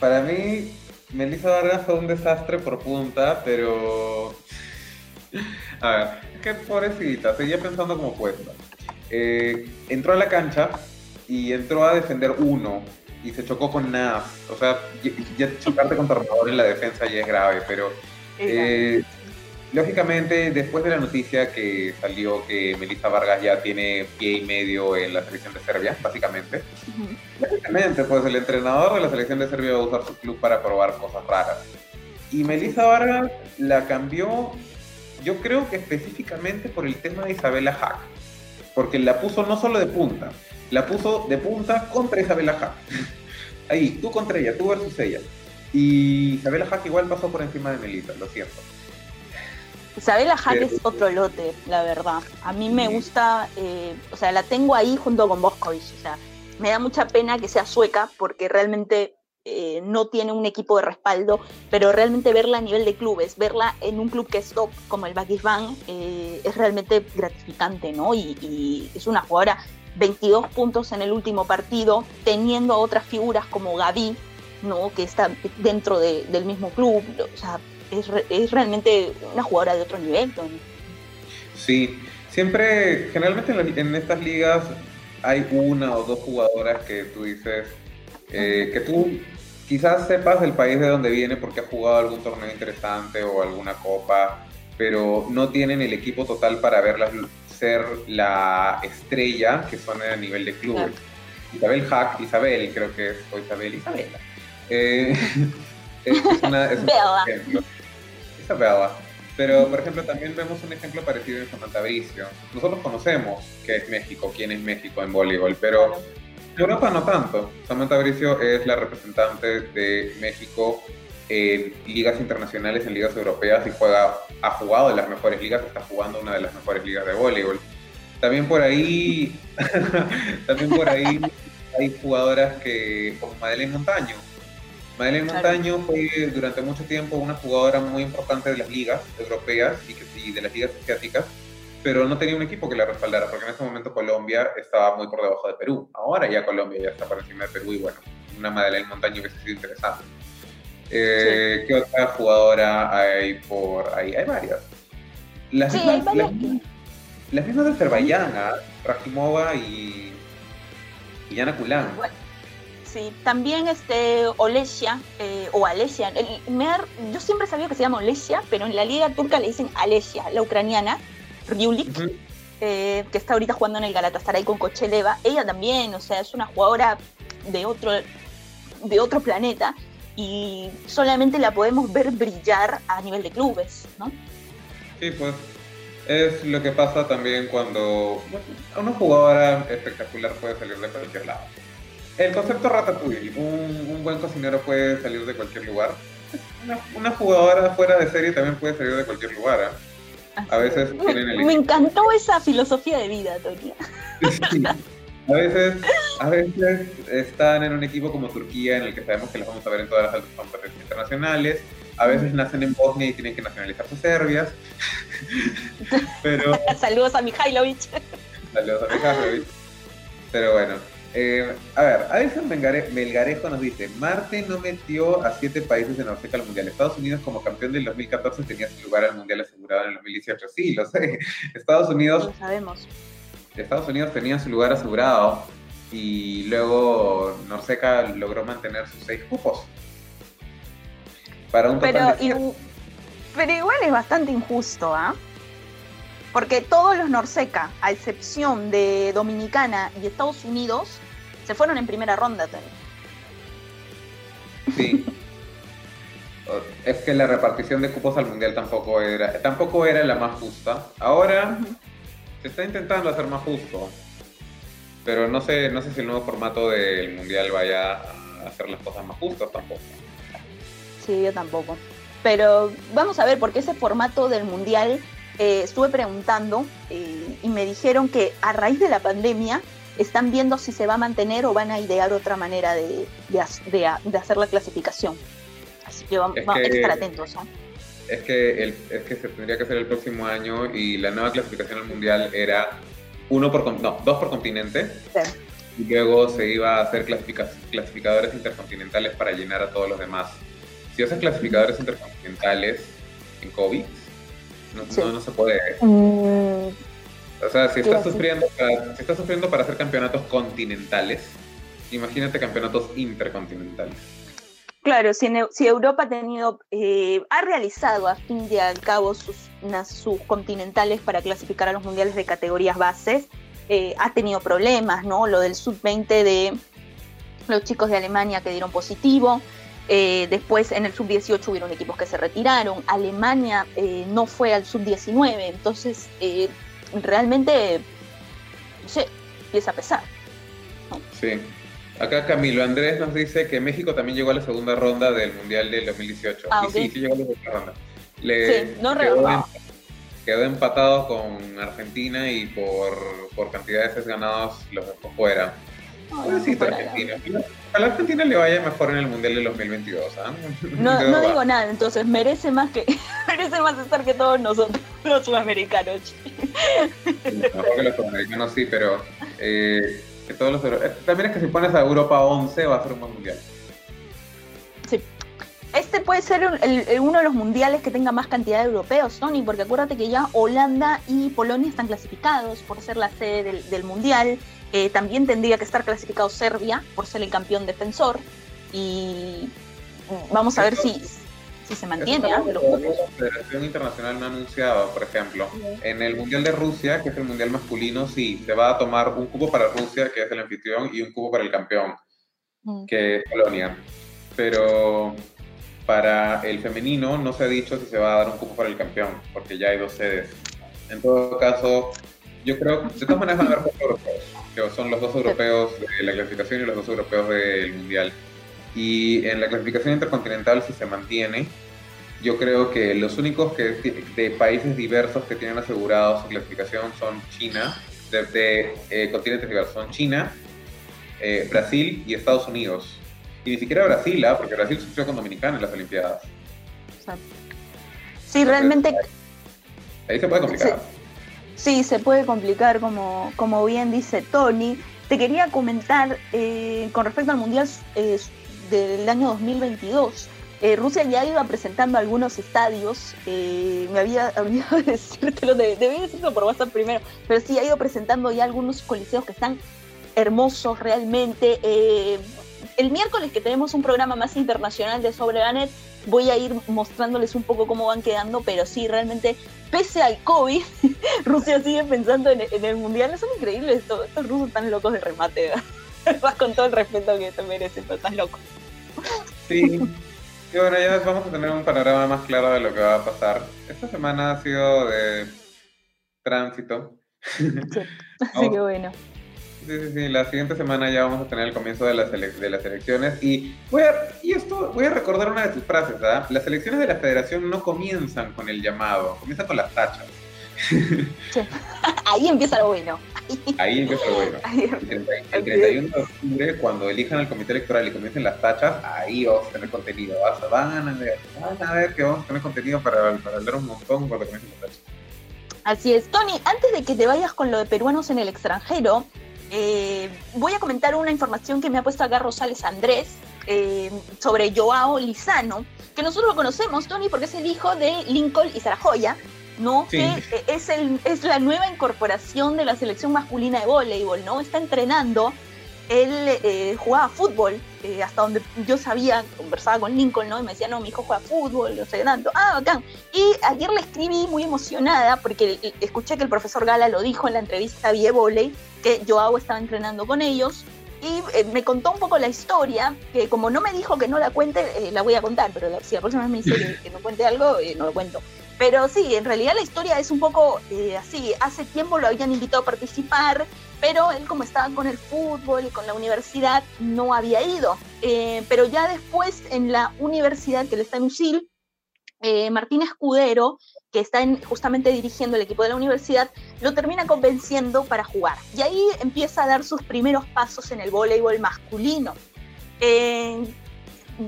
para mí Melissa Vargas fue un desastre por punta, pero. A ver, qué pobrecita, seguía pensando como puesta. Eh, entró a la cancha y entró a defender uno y se chocó con nada. O sea, ya, chocarte con tornador en la defensa ya es grave, pero. Eh, lógicamente, después de la noticia que salió que Melissa Vargas ya tiene pie y medio en la selección de Serbia, básicamente, básicamente, pues el entrenador de la selección de Serbia va a usar su club para probar cosas raras. Y Melissa Vargas la cambió, yo creo que específicamente por el tema de Isabela Hack. porque la puso no solo de punta, la puso de punta contra Isabela Hack. Ahí, tú contra ella, tú versus ella. Y Isabela Hack igual pasó por encima de Melita, lo siento. Isabela Hack es otro lote, la verdad. A mí me gusta, eh, o sea, la tengo ahí junto con Boscovich. O sea, me da mucha pena que sea sueca porque realmente eh, no tiene un equipo de respaldo, pero realmente verla a nivel de clubes, verla en un club que es top como el Bagis Van, eh, es realmente gratificante, ¿no? Y, es una jugadora 22 puntos en el último partido, teniendo a otras figuras como Gaby, ¿no? Que está dentro del mismo club. O sea, es, realmente una jugadora de otro nivel, Sí, siempre, generalmente en, estas ligas hay una o dos jugadoras que tú dices, eh, que tú quizás sepas del país de donde viene porque ha jugado algún torneo interesante o alguna copa, pero no tienen el equipo total para verlas ser la estrella que son a nivel de club. Isabel Hack, Isabel creo que es, o Isabel, Isabela. Eh, [LAUGHS] es, una, es un ejemplo. Pero, por ejemplo, también vemos un ejemplo parecido en Samantha Bricio. Nosotros conocemos qué es México, quién es México en voleibol, pero en Europa no tanto. Samantha Bricio es la representante de México en ligas internacionales, en ligas europeas y juega, ha jugado en las mejores ligas, está jugando una de las mejores ligas de voleibol. También por ahí, [LAUGHS] también por ahí [LAUGHS] hay jugadoras que, como Madeleine Montaño, Madeleine Montaño fue durante mucho tiempo una jugadora muy importante de las ligas europeas y, de las ligas asiáticas, pero no tenía un equipo que la respaldara, porque en ese momento Colombia estaba muy por debajo de Perú. Ahora ya Colombia ya está por encima de Perú y bueno, una Madeleine Montaño hubiese sido interesante. Eh, ¿Qué otra jugadora hay por ahí? Hay varias. Las sí, mismas, hay varias. Las, mismas de Azerbaiyán, ¿ah? Rajimova y, y Yana Kulan. Sí, también este Olesia eh, o Alesia. yo siempre sabía que se llama Olesia, pero en la liga turca le dicen Alesia, la ucraniana, Ryulik, eh, que está ahorita jugando en el Galatasaray con Cocheleva. Ella también, o sea, es una jugadora de otro, de otro planeta y solamente la podemos ver brillar a nivel de clubes, ¿no? Sí, pues es lo que pasa también cuando una jugadora espectacular puede salir de cualquier lado. El concepto Ratatouille, un, un buen cocinero puede salir de cualquier lugar. Una, jugadora fuera de serie también puede salir de cualquier lugar. ¿eh? A veces tienen el... Me encantó esa filosofía de vida, Tokia. A veces, a veces están en un equipo como Turquía, en el que sabemos que los vamos a ver en todas las altas competencias internacionales. A veces nacen en Bosnia y tienen que nacionalizar sus serbias. [LAUGHS] Pero... Saludos a Mihailovic. Saludos a Mihailovic. Pero bueno, eh, a ver, Alison Melgarejo nos dice, Marte no metió a siete países en Norseca al Mundial. Estados Unidos como campeón del 2014 tenía su lugar al Mundial asegurado en el 2018. Sí, lo sé. [LAUGHS] Estados Unidos... Lo sabemos. Estados Unidos tenía su lugar asegurado y luego Norseca logró mantener sus seis cupos. Para un pero, pero igual es bastante injusto, ¿ah? Porque todos los Norseca, a excepción de Dominicana y Estados Unidos, se fueron en primera ronda, Tony. Sí. [LAUGHS] es que la repartición de cupos al mundial tampoco era, tampoco era la más justa. Ahora se está intentando hacer más justo. Pero no sé, no sé si el nuevo formato del mundial vaya a hacer las cosas más justas tampoco. Sí, yo tampoco. Pero vamos a ver, porque ese formato del mundial eh, estuve preguntando eh, y me dijeron que a raíz de la pandemia están viendo si se va a mantener o van a idear otra manera de, hacer la clasificación. Así que vamos, a estar atentos. Es que, es que se tendría que hacer el próximo año y la nueva clasificación al mundial era uno por no, dos por continente. Y luego se iba a hacer clasificadores intercontinentales para llenar a todos los demás. Si haces clasificadores intercontinentales en COVID, no, no, se puede. Mm. O sea, si estás, sufriendo para, si estás sufriendo para hacer campeonatos continentales, imagínate campeonatos intercontinentales. Claro, si, si Europa ha tenido, eh, ha realizado a fin de al cabo sus, sus continentales para clasificar a los mundiales de categorías bases, eh, ha tenido problemas, ¿no? Lo del sub-20 de los chicos de Alemania que dieron positivo, eh, después en el sub-18 hubieron equipos que se retiraron. Alemania eh, no fue al sub-19. Entonces, realmente sí, empieza a pesar. Sí. Acá Camilo Andrés nos dice que México también llegó a la segunda ronda del Mundial del 2018. Ah, y sí, sí llegó a la segunda ronda. sí, no quedó, en, quedó, empatado con Argentina y por, por cantidad de veces ganados los dejó fuera. Pobrecito Argentina. A la Argentina le vaya mejor en el Mundial del 2022. ¿ah? No, [LAUGHS] no digo nada, entonces merece más que [LAUGHS] merece más estar que todos nosotros, los sudamericanos. Mejor que los sudamericanos sí, pero eh, que todos los eh, también es que si pones a Europa 11 va a ser un buen mundial. Sí. Este puede ser uno de los mundiales que tenga más cantidad de europeos, Tony, porque acuérdate que ya Holanda y Polonia están clasificados por ser la sede del, mundial. Eh, también tendría que estar clasificado Serbia por ser el campeón defensor. Y vamos a ver si, si se mantiene. ¿ah? La Federación Internacional no ha anunciado, por ejemplo, en el Mundial de Rusia, que es el Mundial masculino, sí, se va a tomar un cubo para Rusia, que es el anfitrión, y un cubo para el campeón, mm. que es Polonia. Pero para el femenino no se ha dicho si se va a dar un cubo para el campeón, porque ya hay dos sedes. En todo caso, yo creo que de todas maneras van a haber dos europeos, que son los dos europeos de la clasificación y los dos europeos del Mundial. Y en la clasificación intercontinental, si se mantiene, yo creo que los únicos que, de países diversos que tienen asegurado su clasificación son China, de, eh, continentes diversos, son China, eh, Brasil y Estados Unidos. Y ni siquiera Brasil, ¿ah? porque Brasil sufrió con Dominicana en las Olimpiadas. Sí, realmente... Ahí se puede complicar. Sí, se puede complicar, como, como bien dice Tony. Te quería comentar eh, con respecto al Mundial del año 2022. Eh, Rusia ya iba presentando algunos estadios, eh, me había [LAUGHS] olvidado de decírtelo, de, debí decirlo por WhatsApp primero, pero sí ha ido presentando ya algunos coliseos que están hermosos realmente. Eh, el miércoles que tenemos un programa más internacional de Sobre la voy a ir mostrándoles un poco cómo van quedando, pero sí, realmente, pese al COVID, [LAUGHS] Rusia sigue pensando en, el Mundial. Son increíbles estos, estos rusos tan locos de remate, Vas [LAUGHS] con todo el respeto que te merecen, pero estás loco. Sí. Y bueno, ya vamos a tener un panorama más claro de lo que va a pasar. Esta semana ha sido de tránsito. Sí, [LAUGHS] así que bueno. Sí, sí, sí. La siguiente semana ya vamos a tener el comienzo de las, de las elecciones. Y voy a, y esto, voy a recordar una de tus frases, ¿ah? Las elecciones de la federación no comienzan con el llamado, comienzan con las tachas. [LAUGHS] Ahí empieza lo bueno. Ahí empieza lo bueno. El, 31 de octubre, cuando elijan el comité electoral y comiencen las tachas, ahí vamos a tener contenido. Van a ver, van a ver que vamos a tener contenido para, para hablar un montón cuando comiencen las tachas. Así es. Tony, antes de que te vayas con lo de peruanos en el extranjero, eh, voy a comentar una información que me ha puesto acá Rosales Andrés eh, sobre Joao Lizano, que nosotros lo conocemos, Tony, porque es el hijo de Lincoln y Sarajoya, ¿no? Que eh, es, el, es la nueva incorporación de la selección masculina de voleibol, ¿no? Está entrenando. Él eh, jugaba fútbol, eh, hasta donde yo sabía, conversaba con Lincoln, ¿no? Y me decía, no, mi hijo juega fútbol, lo sé tanto. Ah, bacán. Y ayer le escribí muy emocionada porque escuché que el profesor Gala lo dijo en la entrevista vía volei, que Joao estaba entrenando con ellos. Y me contó un poco la historia, que como no me dijo que no la cuente, la voy a contar, pero si la próxima vez me dice que, que no cuente algo, no lo cuento. Pero sí, en realidad la historia es un poco eh, así. Hace tiempo lo habían invitado a participar, pero él como estaba con el fútbol y con la universidad, no había ido. Eh, pero ya después en la universidad, que él está en USIL, eh, Martín Escudero, que está justamente dirigiendo el equipo de la universidad, lo termina convenciendo para jugar. Y ahí empieza a dar sus primeros pasos en el voleibol masculino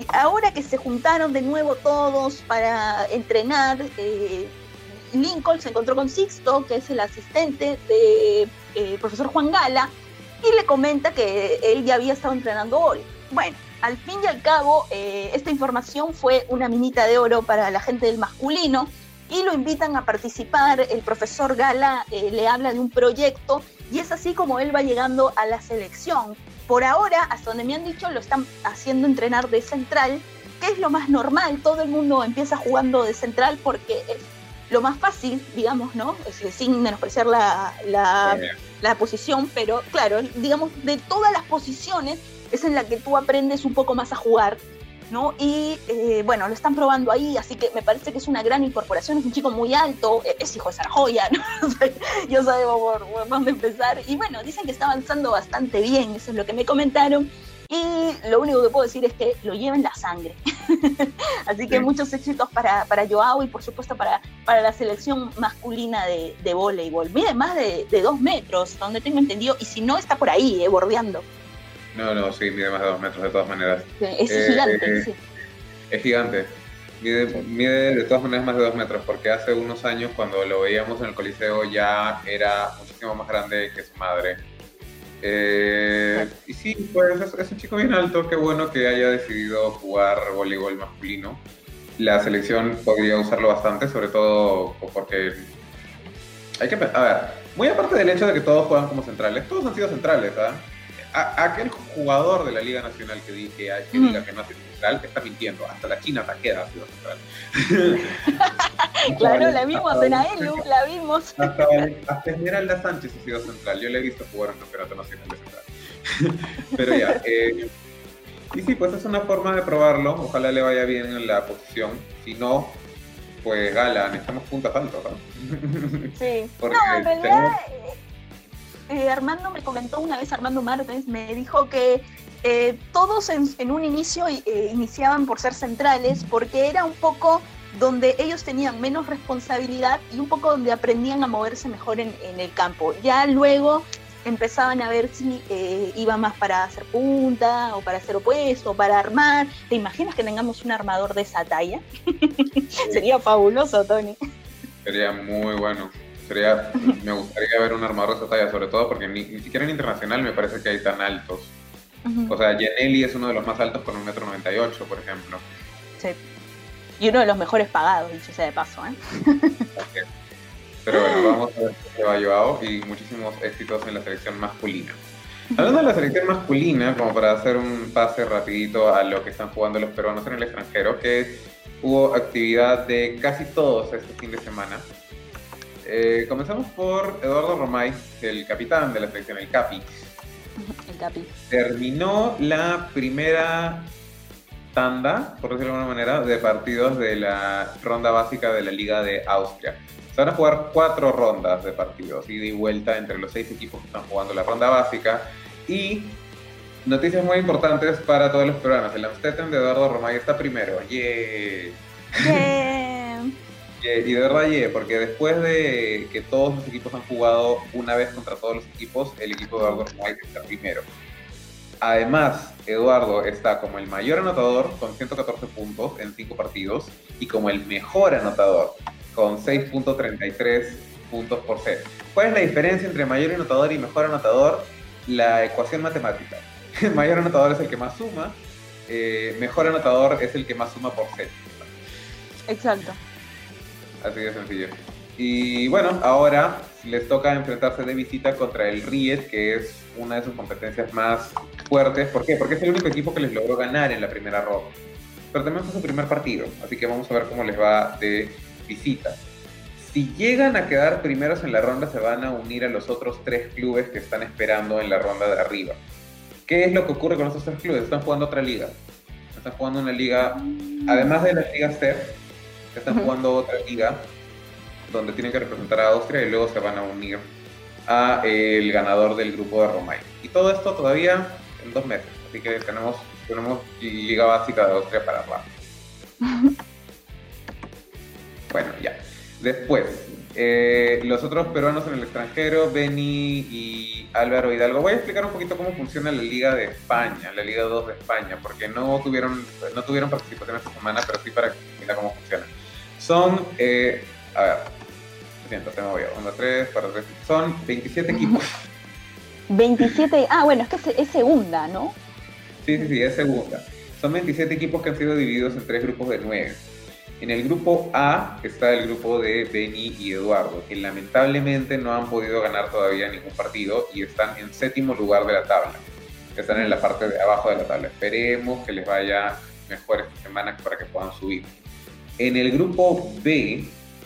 ahora que se juntaron de nuevo todos para entrenar, eh, Lincoln se encontró con Sixto, que es el asistente de, eh, profesor Juan Gala, y le comenta que él ya había estado entrenando hoy. Bueno, al fin y al cabo, eh, esta información fue una minita de oro para la gente del masculino y lo invitan a participar. El profesor Gala le habla de un proyecto y es así como él va llegando a la selección por ahora, hasta donde me han dicho, lo están haciendo entrenar de central, que es lo más normal. Todo el mundo empieza jugando de central porque es lo más fácil, digamos, ¿no? sin menospreciar la, la, posición, pero claro, digamos, de todas las posiciones es en la que tú aprendes un poco más a jugar. ¿No? Y eh, bueno, lo están probando ahí, así que me parece que es una gran incorporación, es un chico muy alto, e-, es hijo de Sarajoya, [LAUGHS] ¿no? Yo sabemos por, por dónde empezar. Y bueno, dicen que está avanzando bastante bien, eso es lo que me comentaron. Y lo único que puedo decir es que lo lleva en la sangre. [LAUGHS] Así que muchos éxitos para, para Joao y por supuesto para, para la selección masculina de, de voleibol. Mide más de, de, dos metros, donde tengo entendido, y si no está por ahí, eh, bordeando. No, no, sí, mide más de dos metros de todas maneras. Es eh, gigante, eh, sí. Es gigante. Mide, mide, de todas maneras más de dos metros, porque hace unos años cuando lo veíamos en el Coliseo ya era muchísimo más grande que su madre. Eh, y sí, pues es, un chico bien alto, qué bueno que haya decidido jugar voleibol masculino. La selección podría usarlo bastante, sobre todo porque hay que a ver, muy aparte del hecho de que todos juegan como centrales, todos han sido centrales, ¿ah? aquel jugador de la Liga Nacional que, diga que, diga que no ha sido central está mintiendo. Hasta la China Taqueda ha sido central. [LAUGHS] claro, la vimos en Aelu, la vimos. Hasta, hasta, Esmeralda Sánchez ha sido central. Yo le he visto jugar en campeonato nacional de central. [LAUGHS] Pero ya. Eh, y sí, pues es una forma de probarlo. Ojalá le vaya bien en la posición. Si no, pues gala, necesitamos puntas altas, ¿no? Sí. [LAUGHS] no, en realidad. Eh, Armando me comentó una vez, Armando Martens, me dijo que eh, todos en, un inicio eh, iniciaban por ser centrales porque era un poco donde ellos tenían menos responsabilidad y un poco donde aprendían a moverse mejor en, el campo. Ya luego empezaban a ver si iba más para hacer punta o para hacer opuesto, o para armar. ¿Te imaginas que tengamos un armador de esa talla? [LAUGHS] Sería fabuloso, Tony. Sería muy bueno me gustaría ver un armador de esa talla, sobre todo porque ni, siquiera en internacional me parece que hay tan altos. O sea, Gianelli es uno de los más altos con un metro noventa y ocho, por ejemplo. Sí. Y uno de los mejores pagados, dicho sea de paso, ¿eh? Pero bueno, vamos a ver qué va Joao y muchísimos éxitos en la selección masculina. Hablando de la selección masculina, como para hacer un pase rapidito a lo que están jugando los peruanos en el extranjero, que hubo actividad de casi todos este fin de semana. Eh, comenzamos por Eduardo Romay, el capitán de la selección, el Capi. El Capi. Terminó la primera tanda, por decirlo de alguna manera, de partidos de la ronda básica de la Liga de Austria. Se van a jugar cuatro rondas de partidos, ida y vuelta entre los seis equipos que están jugando la ronda básica. Y noticias muy importantes para todos los peruanos. El Amstetten de Eduardo Romay está primero. ¡Yeah! Y de verdad, porque después de que todos los equipos han jugado una vez contra todos los equipos, el equipo de Eduardo White está primero. Además, Eduardo está como el mayor anotador con 114 puntos en 5 partidos y como el mejor anotador con 6.33 puntos por set. ¿Cuál es la diferencia entre mayor anotador y mejor anotador? La ecuación matemática. El [LAUGHS] mayor anotador es el que más suma, eh, mejor anotador es el que más suma por set. Exacto. Así de sencillo. Y bueno, ahora les toca enfrentarse de visita contra el Riet, que es una de sus competencias más fuertes. ¿Por qué? Porque es el único equipo que les logró ganar en la primera ronda. Pero también fue su primer partido, así que vamos a ver cómo les va de visita. Si llegan a quedar primeros en la ronda, se van a unir a los otros tres clubes que están esperando en la ronda de arriba. ¿Qué es lo que ocurre con esos tres clubes? Están jugando otra liga. Están jugando una liga, además de la Liga Están jugando otra liga donde tienen que representar a Austria y luego se van a unir a el ganador del grupo de Romay. Y todo esto todavía en dos meses, así que tenemos, tenemos liga básica de Austria para hablar. [LAUGHS] bueno, ya. Después, eh, los otros peruanos en el extranjero, Beni y Álvaro Hidalgo. Voy a explicar un poquito cómo funciona la Liga de España, la Liga 2 de España, porque no tuvieron, no tuvieron participación esta semana, pero sí para que entiendan cómo funciona. Son, eh, a ver, siento, te me voy a 1, 3, 4, 3, son 27 equipos. [LAUGHS] 27, ah, bueno, es que es segunda, ¿no? Sí, sí, sí, es segunda. Son 27 equipos que han sido divididos en tres grupos de 9. En el grupo A está el grupo de Benny y Eduardo, que lamentablemente no han podido ganar todavía ningún partido y están en séptimo lugar de la tabla. Están en la parte de abajo de la tabla. Esperemos que les vaya mejor esta semana para que puedan subir. En el grupo B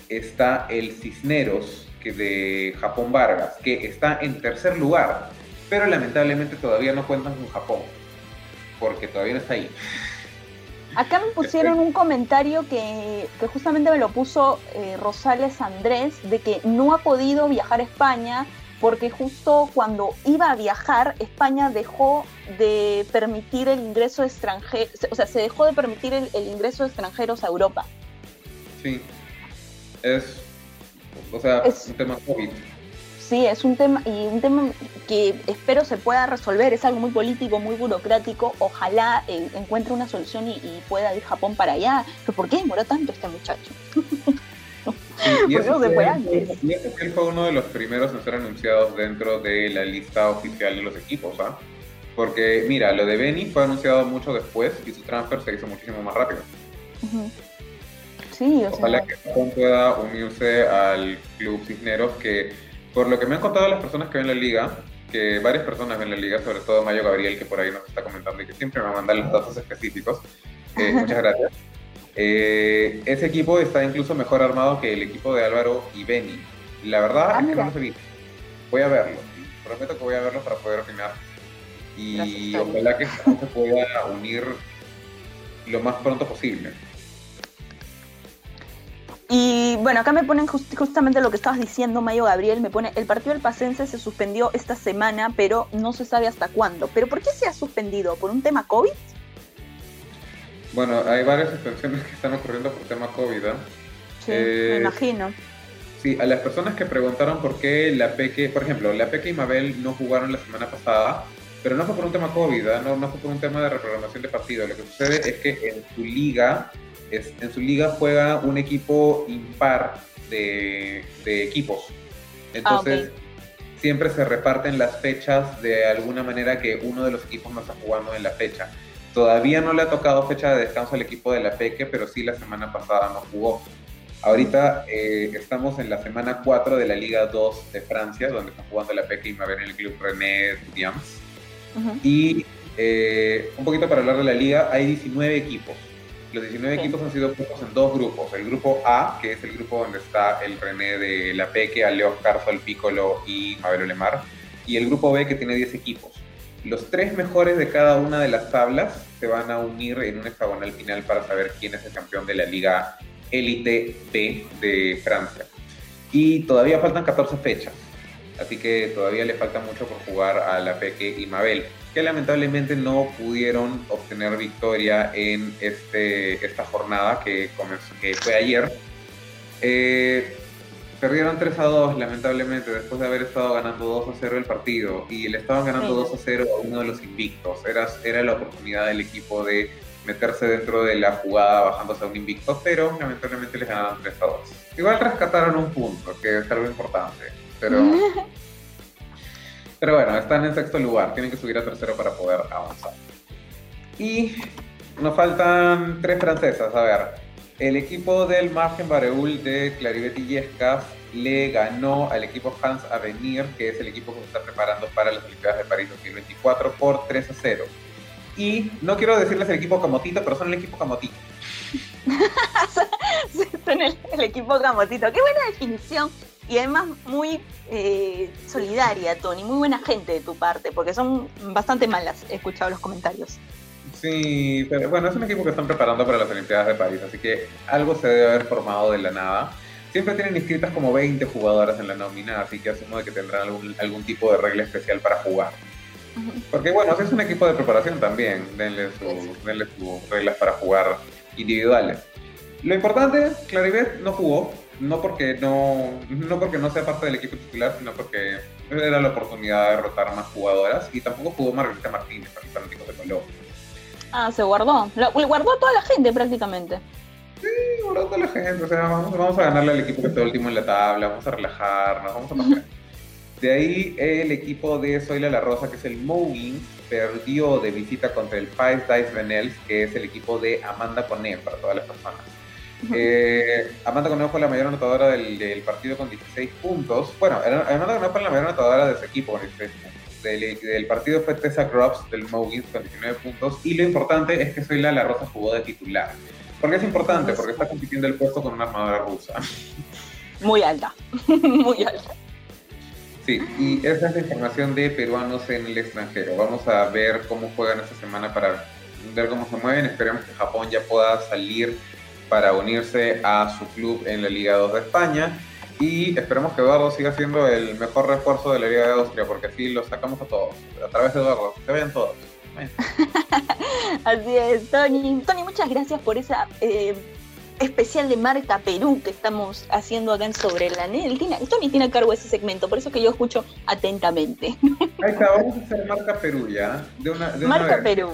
está el Cisneros que de Japón Vargas, que está en tercer lugar, pero lamentablemente todavía no cuentan con Japón, porque todavía no está ahí. Acá me pusieron un comentario que, justamente me lo puso eh, Rosales Andrés, de que no ha podido viajar a España porque justo cuando iba a viajar, España dejó de permitir el ingreso de extranjeros, o sea, se dejó de permitir el, ingreso de extranjeros a Europa. Sí, es, o sea, es, un tema COVID. Sí, es un tema y un tema que espero se pueda resolver. Es algo muy político, muy burocrático. Ojalá eh, encuentre una solución y, pueda ir Japón para allá. Pero ¿por qué demoró tanto este muchacho? [LAUGHS] y, eso fue, antes? y ese fue uno de los primeros en ser anunciados dentro de la lista oficial de los equipos, ¿ah? Porque, mira, lo de Benny fue anunciado mucho después y su transfer se hizo muchísimo más rápido. Sí, o Ojalá que Japón pueda unirse al Club Cisneros que por lo que me han contado las personas que ven la liga, que varias personas ven la liga, sobre todo Mayo Gabriel, que por ahí nos está comentando y que siempre me manda los datos específicos. Eh, muchas gracias. Eh, ese equipo está incluso mejor armado que el equipo de Álvaro y Benny. La verdad ah, es que no lo he visto. Voy a verlo. Prometo que voy a verlo para poder opinar. Y ojalá que se pueda unir lo más pronto posible. Y bueno, acá me ponen justamente lo que estabas diciendo, Mayo Gabriel, me pone, el partido del Pacense se suspendió esta semana, pero no se sabe hasta cuándo. ¿Pero por qué se ha suspendido? ¿Por un tema COVID? Bueno, hay varias suspensiones que están ocurriendo por tema COVID, ¿eh? Sí, me eh, imagino. Sí, a las personas que preguntaron por qué la Peque, por ejemplo, la Peque y Mabel no jugaron la semana pasada, pero no fue por un tema COVID, ¿eh? no, no fue por un tema de reprogramación de partido. Lo que sucede es que en su liga en su liga juega un equipo impar de, equipos. Entonces, ah, siempre se reparten las fechas de alguna manera que uno de los equipos no está jugando en la fecha. Todavía no le ha tocado fecha de descanso al equipo de la Peque, pero sí la semana pasada no jugó. Ahorita eh, estamos en la semana 4 de la Liga 2 de Francia, donde están jugando la Peque y Mabel en el club René Williams. Y eh, un poquito para hablar de la liga, hay 19 equipos. Los 19 equipos han sido puestos en dos grupos. El grupo A, que es el grupo donde está el René de La Peque, Aleo Carzo, el Piccolo y Mabel Lemar. Y el grupo B, que tiene 10 equipos. Los tres mejores de cada una de las tablas se van a unir en un hexagonal final para saber quién es el campeón de la Liga Elite B de Francia. Y todavía faltan 14 fechas. Así que todavía le falta mucho por jugar a La Peque y Mabel que lamentablemente no pudieron obtener victoria en este, esta jornada que, comenzó, que fue ayer. Eh, perdieron 3 a 2, lamentablemente, después de haber estado ganando 2 a 0 el partido. Y le estaban ganando 2 a 0 a uno de los invictos. Era, era la oportunidad del equipo de meterse dentro de la jugada bajándose a un invicto, pero lamentablemente les ganaron 3 a 2. Igual rescataron un punto, que es algo importante. Pero [LAUGHS] Pero bueno, están en sexto lugar, tienen que subir a tercero para poder avanzar. Y nos faltan tres francesas. A ver, el equipo del Margen Bareul de Clarivet Illescas le ganó al equipo Hans Avenir, que es el equipo que se está preparando para las Olimpiadas de París 2024, por 3 a 0. Y no quiero decirles el equipo Camotito, pero son el equipo Camotito. [LAUGHS] son el, el equipo Camotito. Qué buena definición y además muy eh, solidaria, Tony, muy buena gente de tu parte, porque son bastante malas, he escuchado los comentarios. Sí, pero bueno, es un equipo que están preparando para las Olimpiadas de París, así que algo se debe haber formado de la nada. Siempre tienen inscritas como 20 jugadoras en la nómina, así que asumo de que tendrán algún, algún tipo de regla especial para jugar. Porque bueno, es un equipo de preparación también, denle, denle sus reglas para jugar individuales. Lo importante, Clarivet no jugó, no porque no, no porque no sea parte del equipo titular, sino porque era la oportunidad de derrotar más jugadoras y tampoco jugó Margarita Martínez para los fanáticos de Colombia. Ah, se guardó. Lo, guardó a toda la gente prácticamente. Sí, guardó a toda la gente. O sea, vamos, a ganarle al equipo que está último en la tabla, vamos a relajarnos, vamos a pasar. [LAUGHS] De ahí el equipo de Zoila La Rosa, que es el Mowing, perdió de visita contra el Five Dice Renels, que es el equipo de Amanda Coné para todas las personas. Eh, Amanda Conejo fue la mayor anotadora del, partido con 16 puntos. Bueno, Amanda Conejo fue la mayor anotadora de su equipo con 16 puntos. Del, partido fue Tessa Groves del Mogins con 19 puntos. Y lo importante es que Soy La Rosa jugó de titular. ¿Por qué es importante? Porque está compitiendo el puesto con una armadora rusa. Muy alta, [LAUGHS] muy alta. Sí, y esa es la información de peruanos en el extranjero. Vamos a ver cómo juegan esta semana para ver cómo se mueven. Esperemos que Japón ya pueda salir para unirse a su club en la Liga 2 de España. Y esperemos que Eduardo siga siendo el mejor refuerzo de la Liga de Austria, porque así lo sacamos a todos, a través de Eduardo. Que vean todos. [LAUGHS] así es, Tony. Tony, muchas gracias por esa eh, especial de marca Perú que estamos haciendo acá en Sobre la NEL. Tony tiene a cargo ese segmento, por eso que yo escucho atentamente. [LAUGHS] Ahí está, vamos a hacer marca Perú ya. De una, de marca Perú.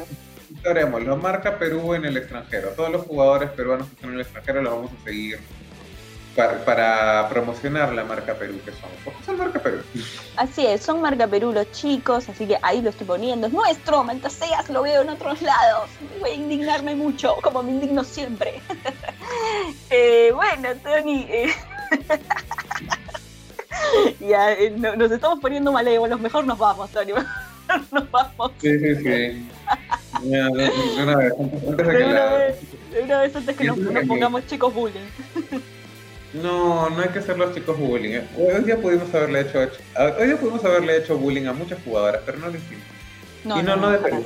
lo marca Perú en el extranjero. Todos los jugadores peruanos que están en el extranjero los vamos a seguir para, promocionar la marca Perú que somos. Porque son marca Perú. Así es, son marca Perú los chicos, así que ahí lo estoy poniendo. Es nuestro, seas lo veo en otros lados. Voy a indignarme mucho, como me indigno siempre. [LAUGHS] Eh, bueno, Tony. Eh, [LAUGHS] ya, eh, nos estamos poniendo malévolos. Mejor nos vamos, Tony. [LAUGHS] nos vamos. Sí, sí, sí. de, una vez, antes de, que una, vez, una vez antes que nos, nos pongamos chicos bullying. No, no hay que hacer los chicos bullying. ¿eh? Hoy día pudimos haberle hecho, hoy día pudimos haberle hecho bullying a muchas jugadoras, pero no lo hicimos. No, y no, no, de Perú.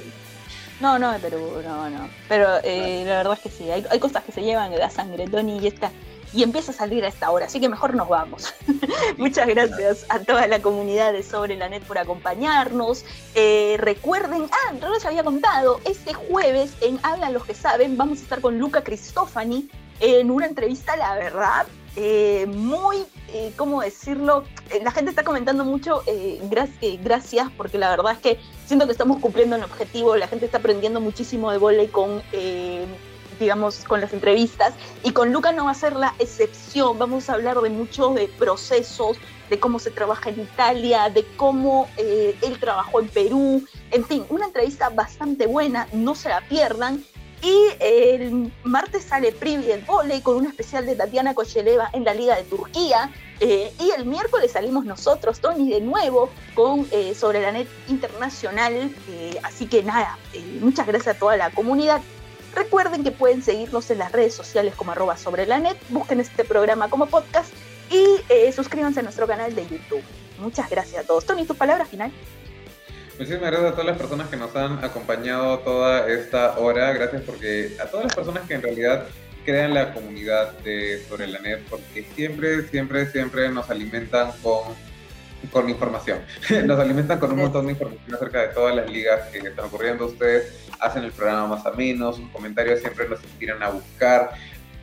No, no de Perú, no, no. Pero eh, la verdad es que sí, hay, hay, cosas que se llevan de la sangre, Tony, y esta y empieza a salir a esta hora, así que mejor nos vamos. [LAUGHS] Muchas gracias a toda la comunidad de Sobre la Net por acompañarnos. Eh, recuerden, ah, no les había contado, este jueves en Hablan los que saben vamos a estar con Luca Cristofani en una entrevista, la verdad, eh, muy, eh, ¿cómo decirlo? Eh, la gente está comentando mucho, gracias, porque la verdad es que siento que estamos cumpliendo el objetivo, la gente está aprendiendo muchísimo de volei con, digamos, con las entrevistas, y con Luca no va a ser la excepción, vamos a hablar de mucho de procesos, de cómo se trabaja en Italia, de cómo él trabajó en Perú, en fin, una entrevista bastante buena, no se la pierdan. Y el martes sale Privi del Voley con un especial de Tatiana Kocheleva en la Liga de Turquía. Eh, y el miércoles salimos nosotros, Tony, de nuevo con eh, Sobre la Net Internacional. Eh, así que nada, muchas gracias a toda la comunidad. Recuerden que pueden seguirnos en las redes sociales como arroba sobre la net, busquen este programa como podcast y suscríbanse a nuestro canal de YouTube. Muchas gracias a todos. Tony, tu palabra final. Muchísimas gracias a todas las personas que nos han acompañado toda esta hora. Gracias porque a todas las personas que en realidad crean la comunidad de sobre la net, porque siempre, siempre, siempre nos alimentan con, con información. [LAUGHS] nos alimentan con un montón de información acerca de todas las ligas que están ocurriendo. Ustedes hacen el programa más ameno, sus comentarios siempre nos inspiran a buscar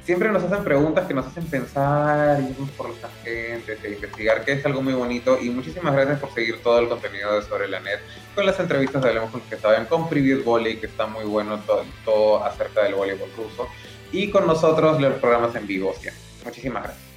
siempre nos hacen preguntas que nos hacen pensar, irnos por los tangentes e investigar, que es algo muy bonito. Y muchísimas gracias por seguir todo el contenido de Sobre la Net, con las entrevistas de Hablemos con los que saben, con Preview Volley, que está muy bueno todo, todo acerca del voleibol ruso, y con nosotros los programas en vivo Muchísimas gracias.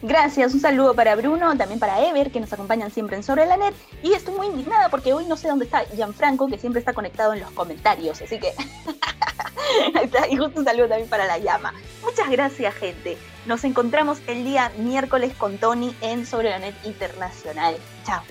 Gracias, un saludo para Bruno, también para Ever, que nos acompañan siempre en Sobre la Net. Y estoy muy indignada porque hoy no sé dónde está Gianfranco, que siempre está conectado en los comentarios. Así que. [LAUGHS] y justo un saludo también para la llama. Muchas gracias, gente. Nos encontramos el día miércoles con Tony en Sobre la Net Internacional. Chao.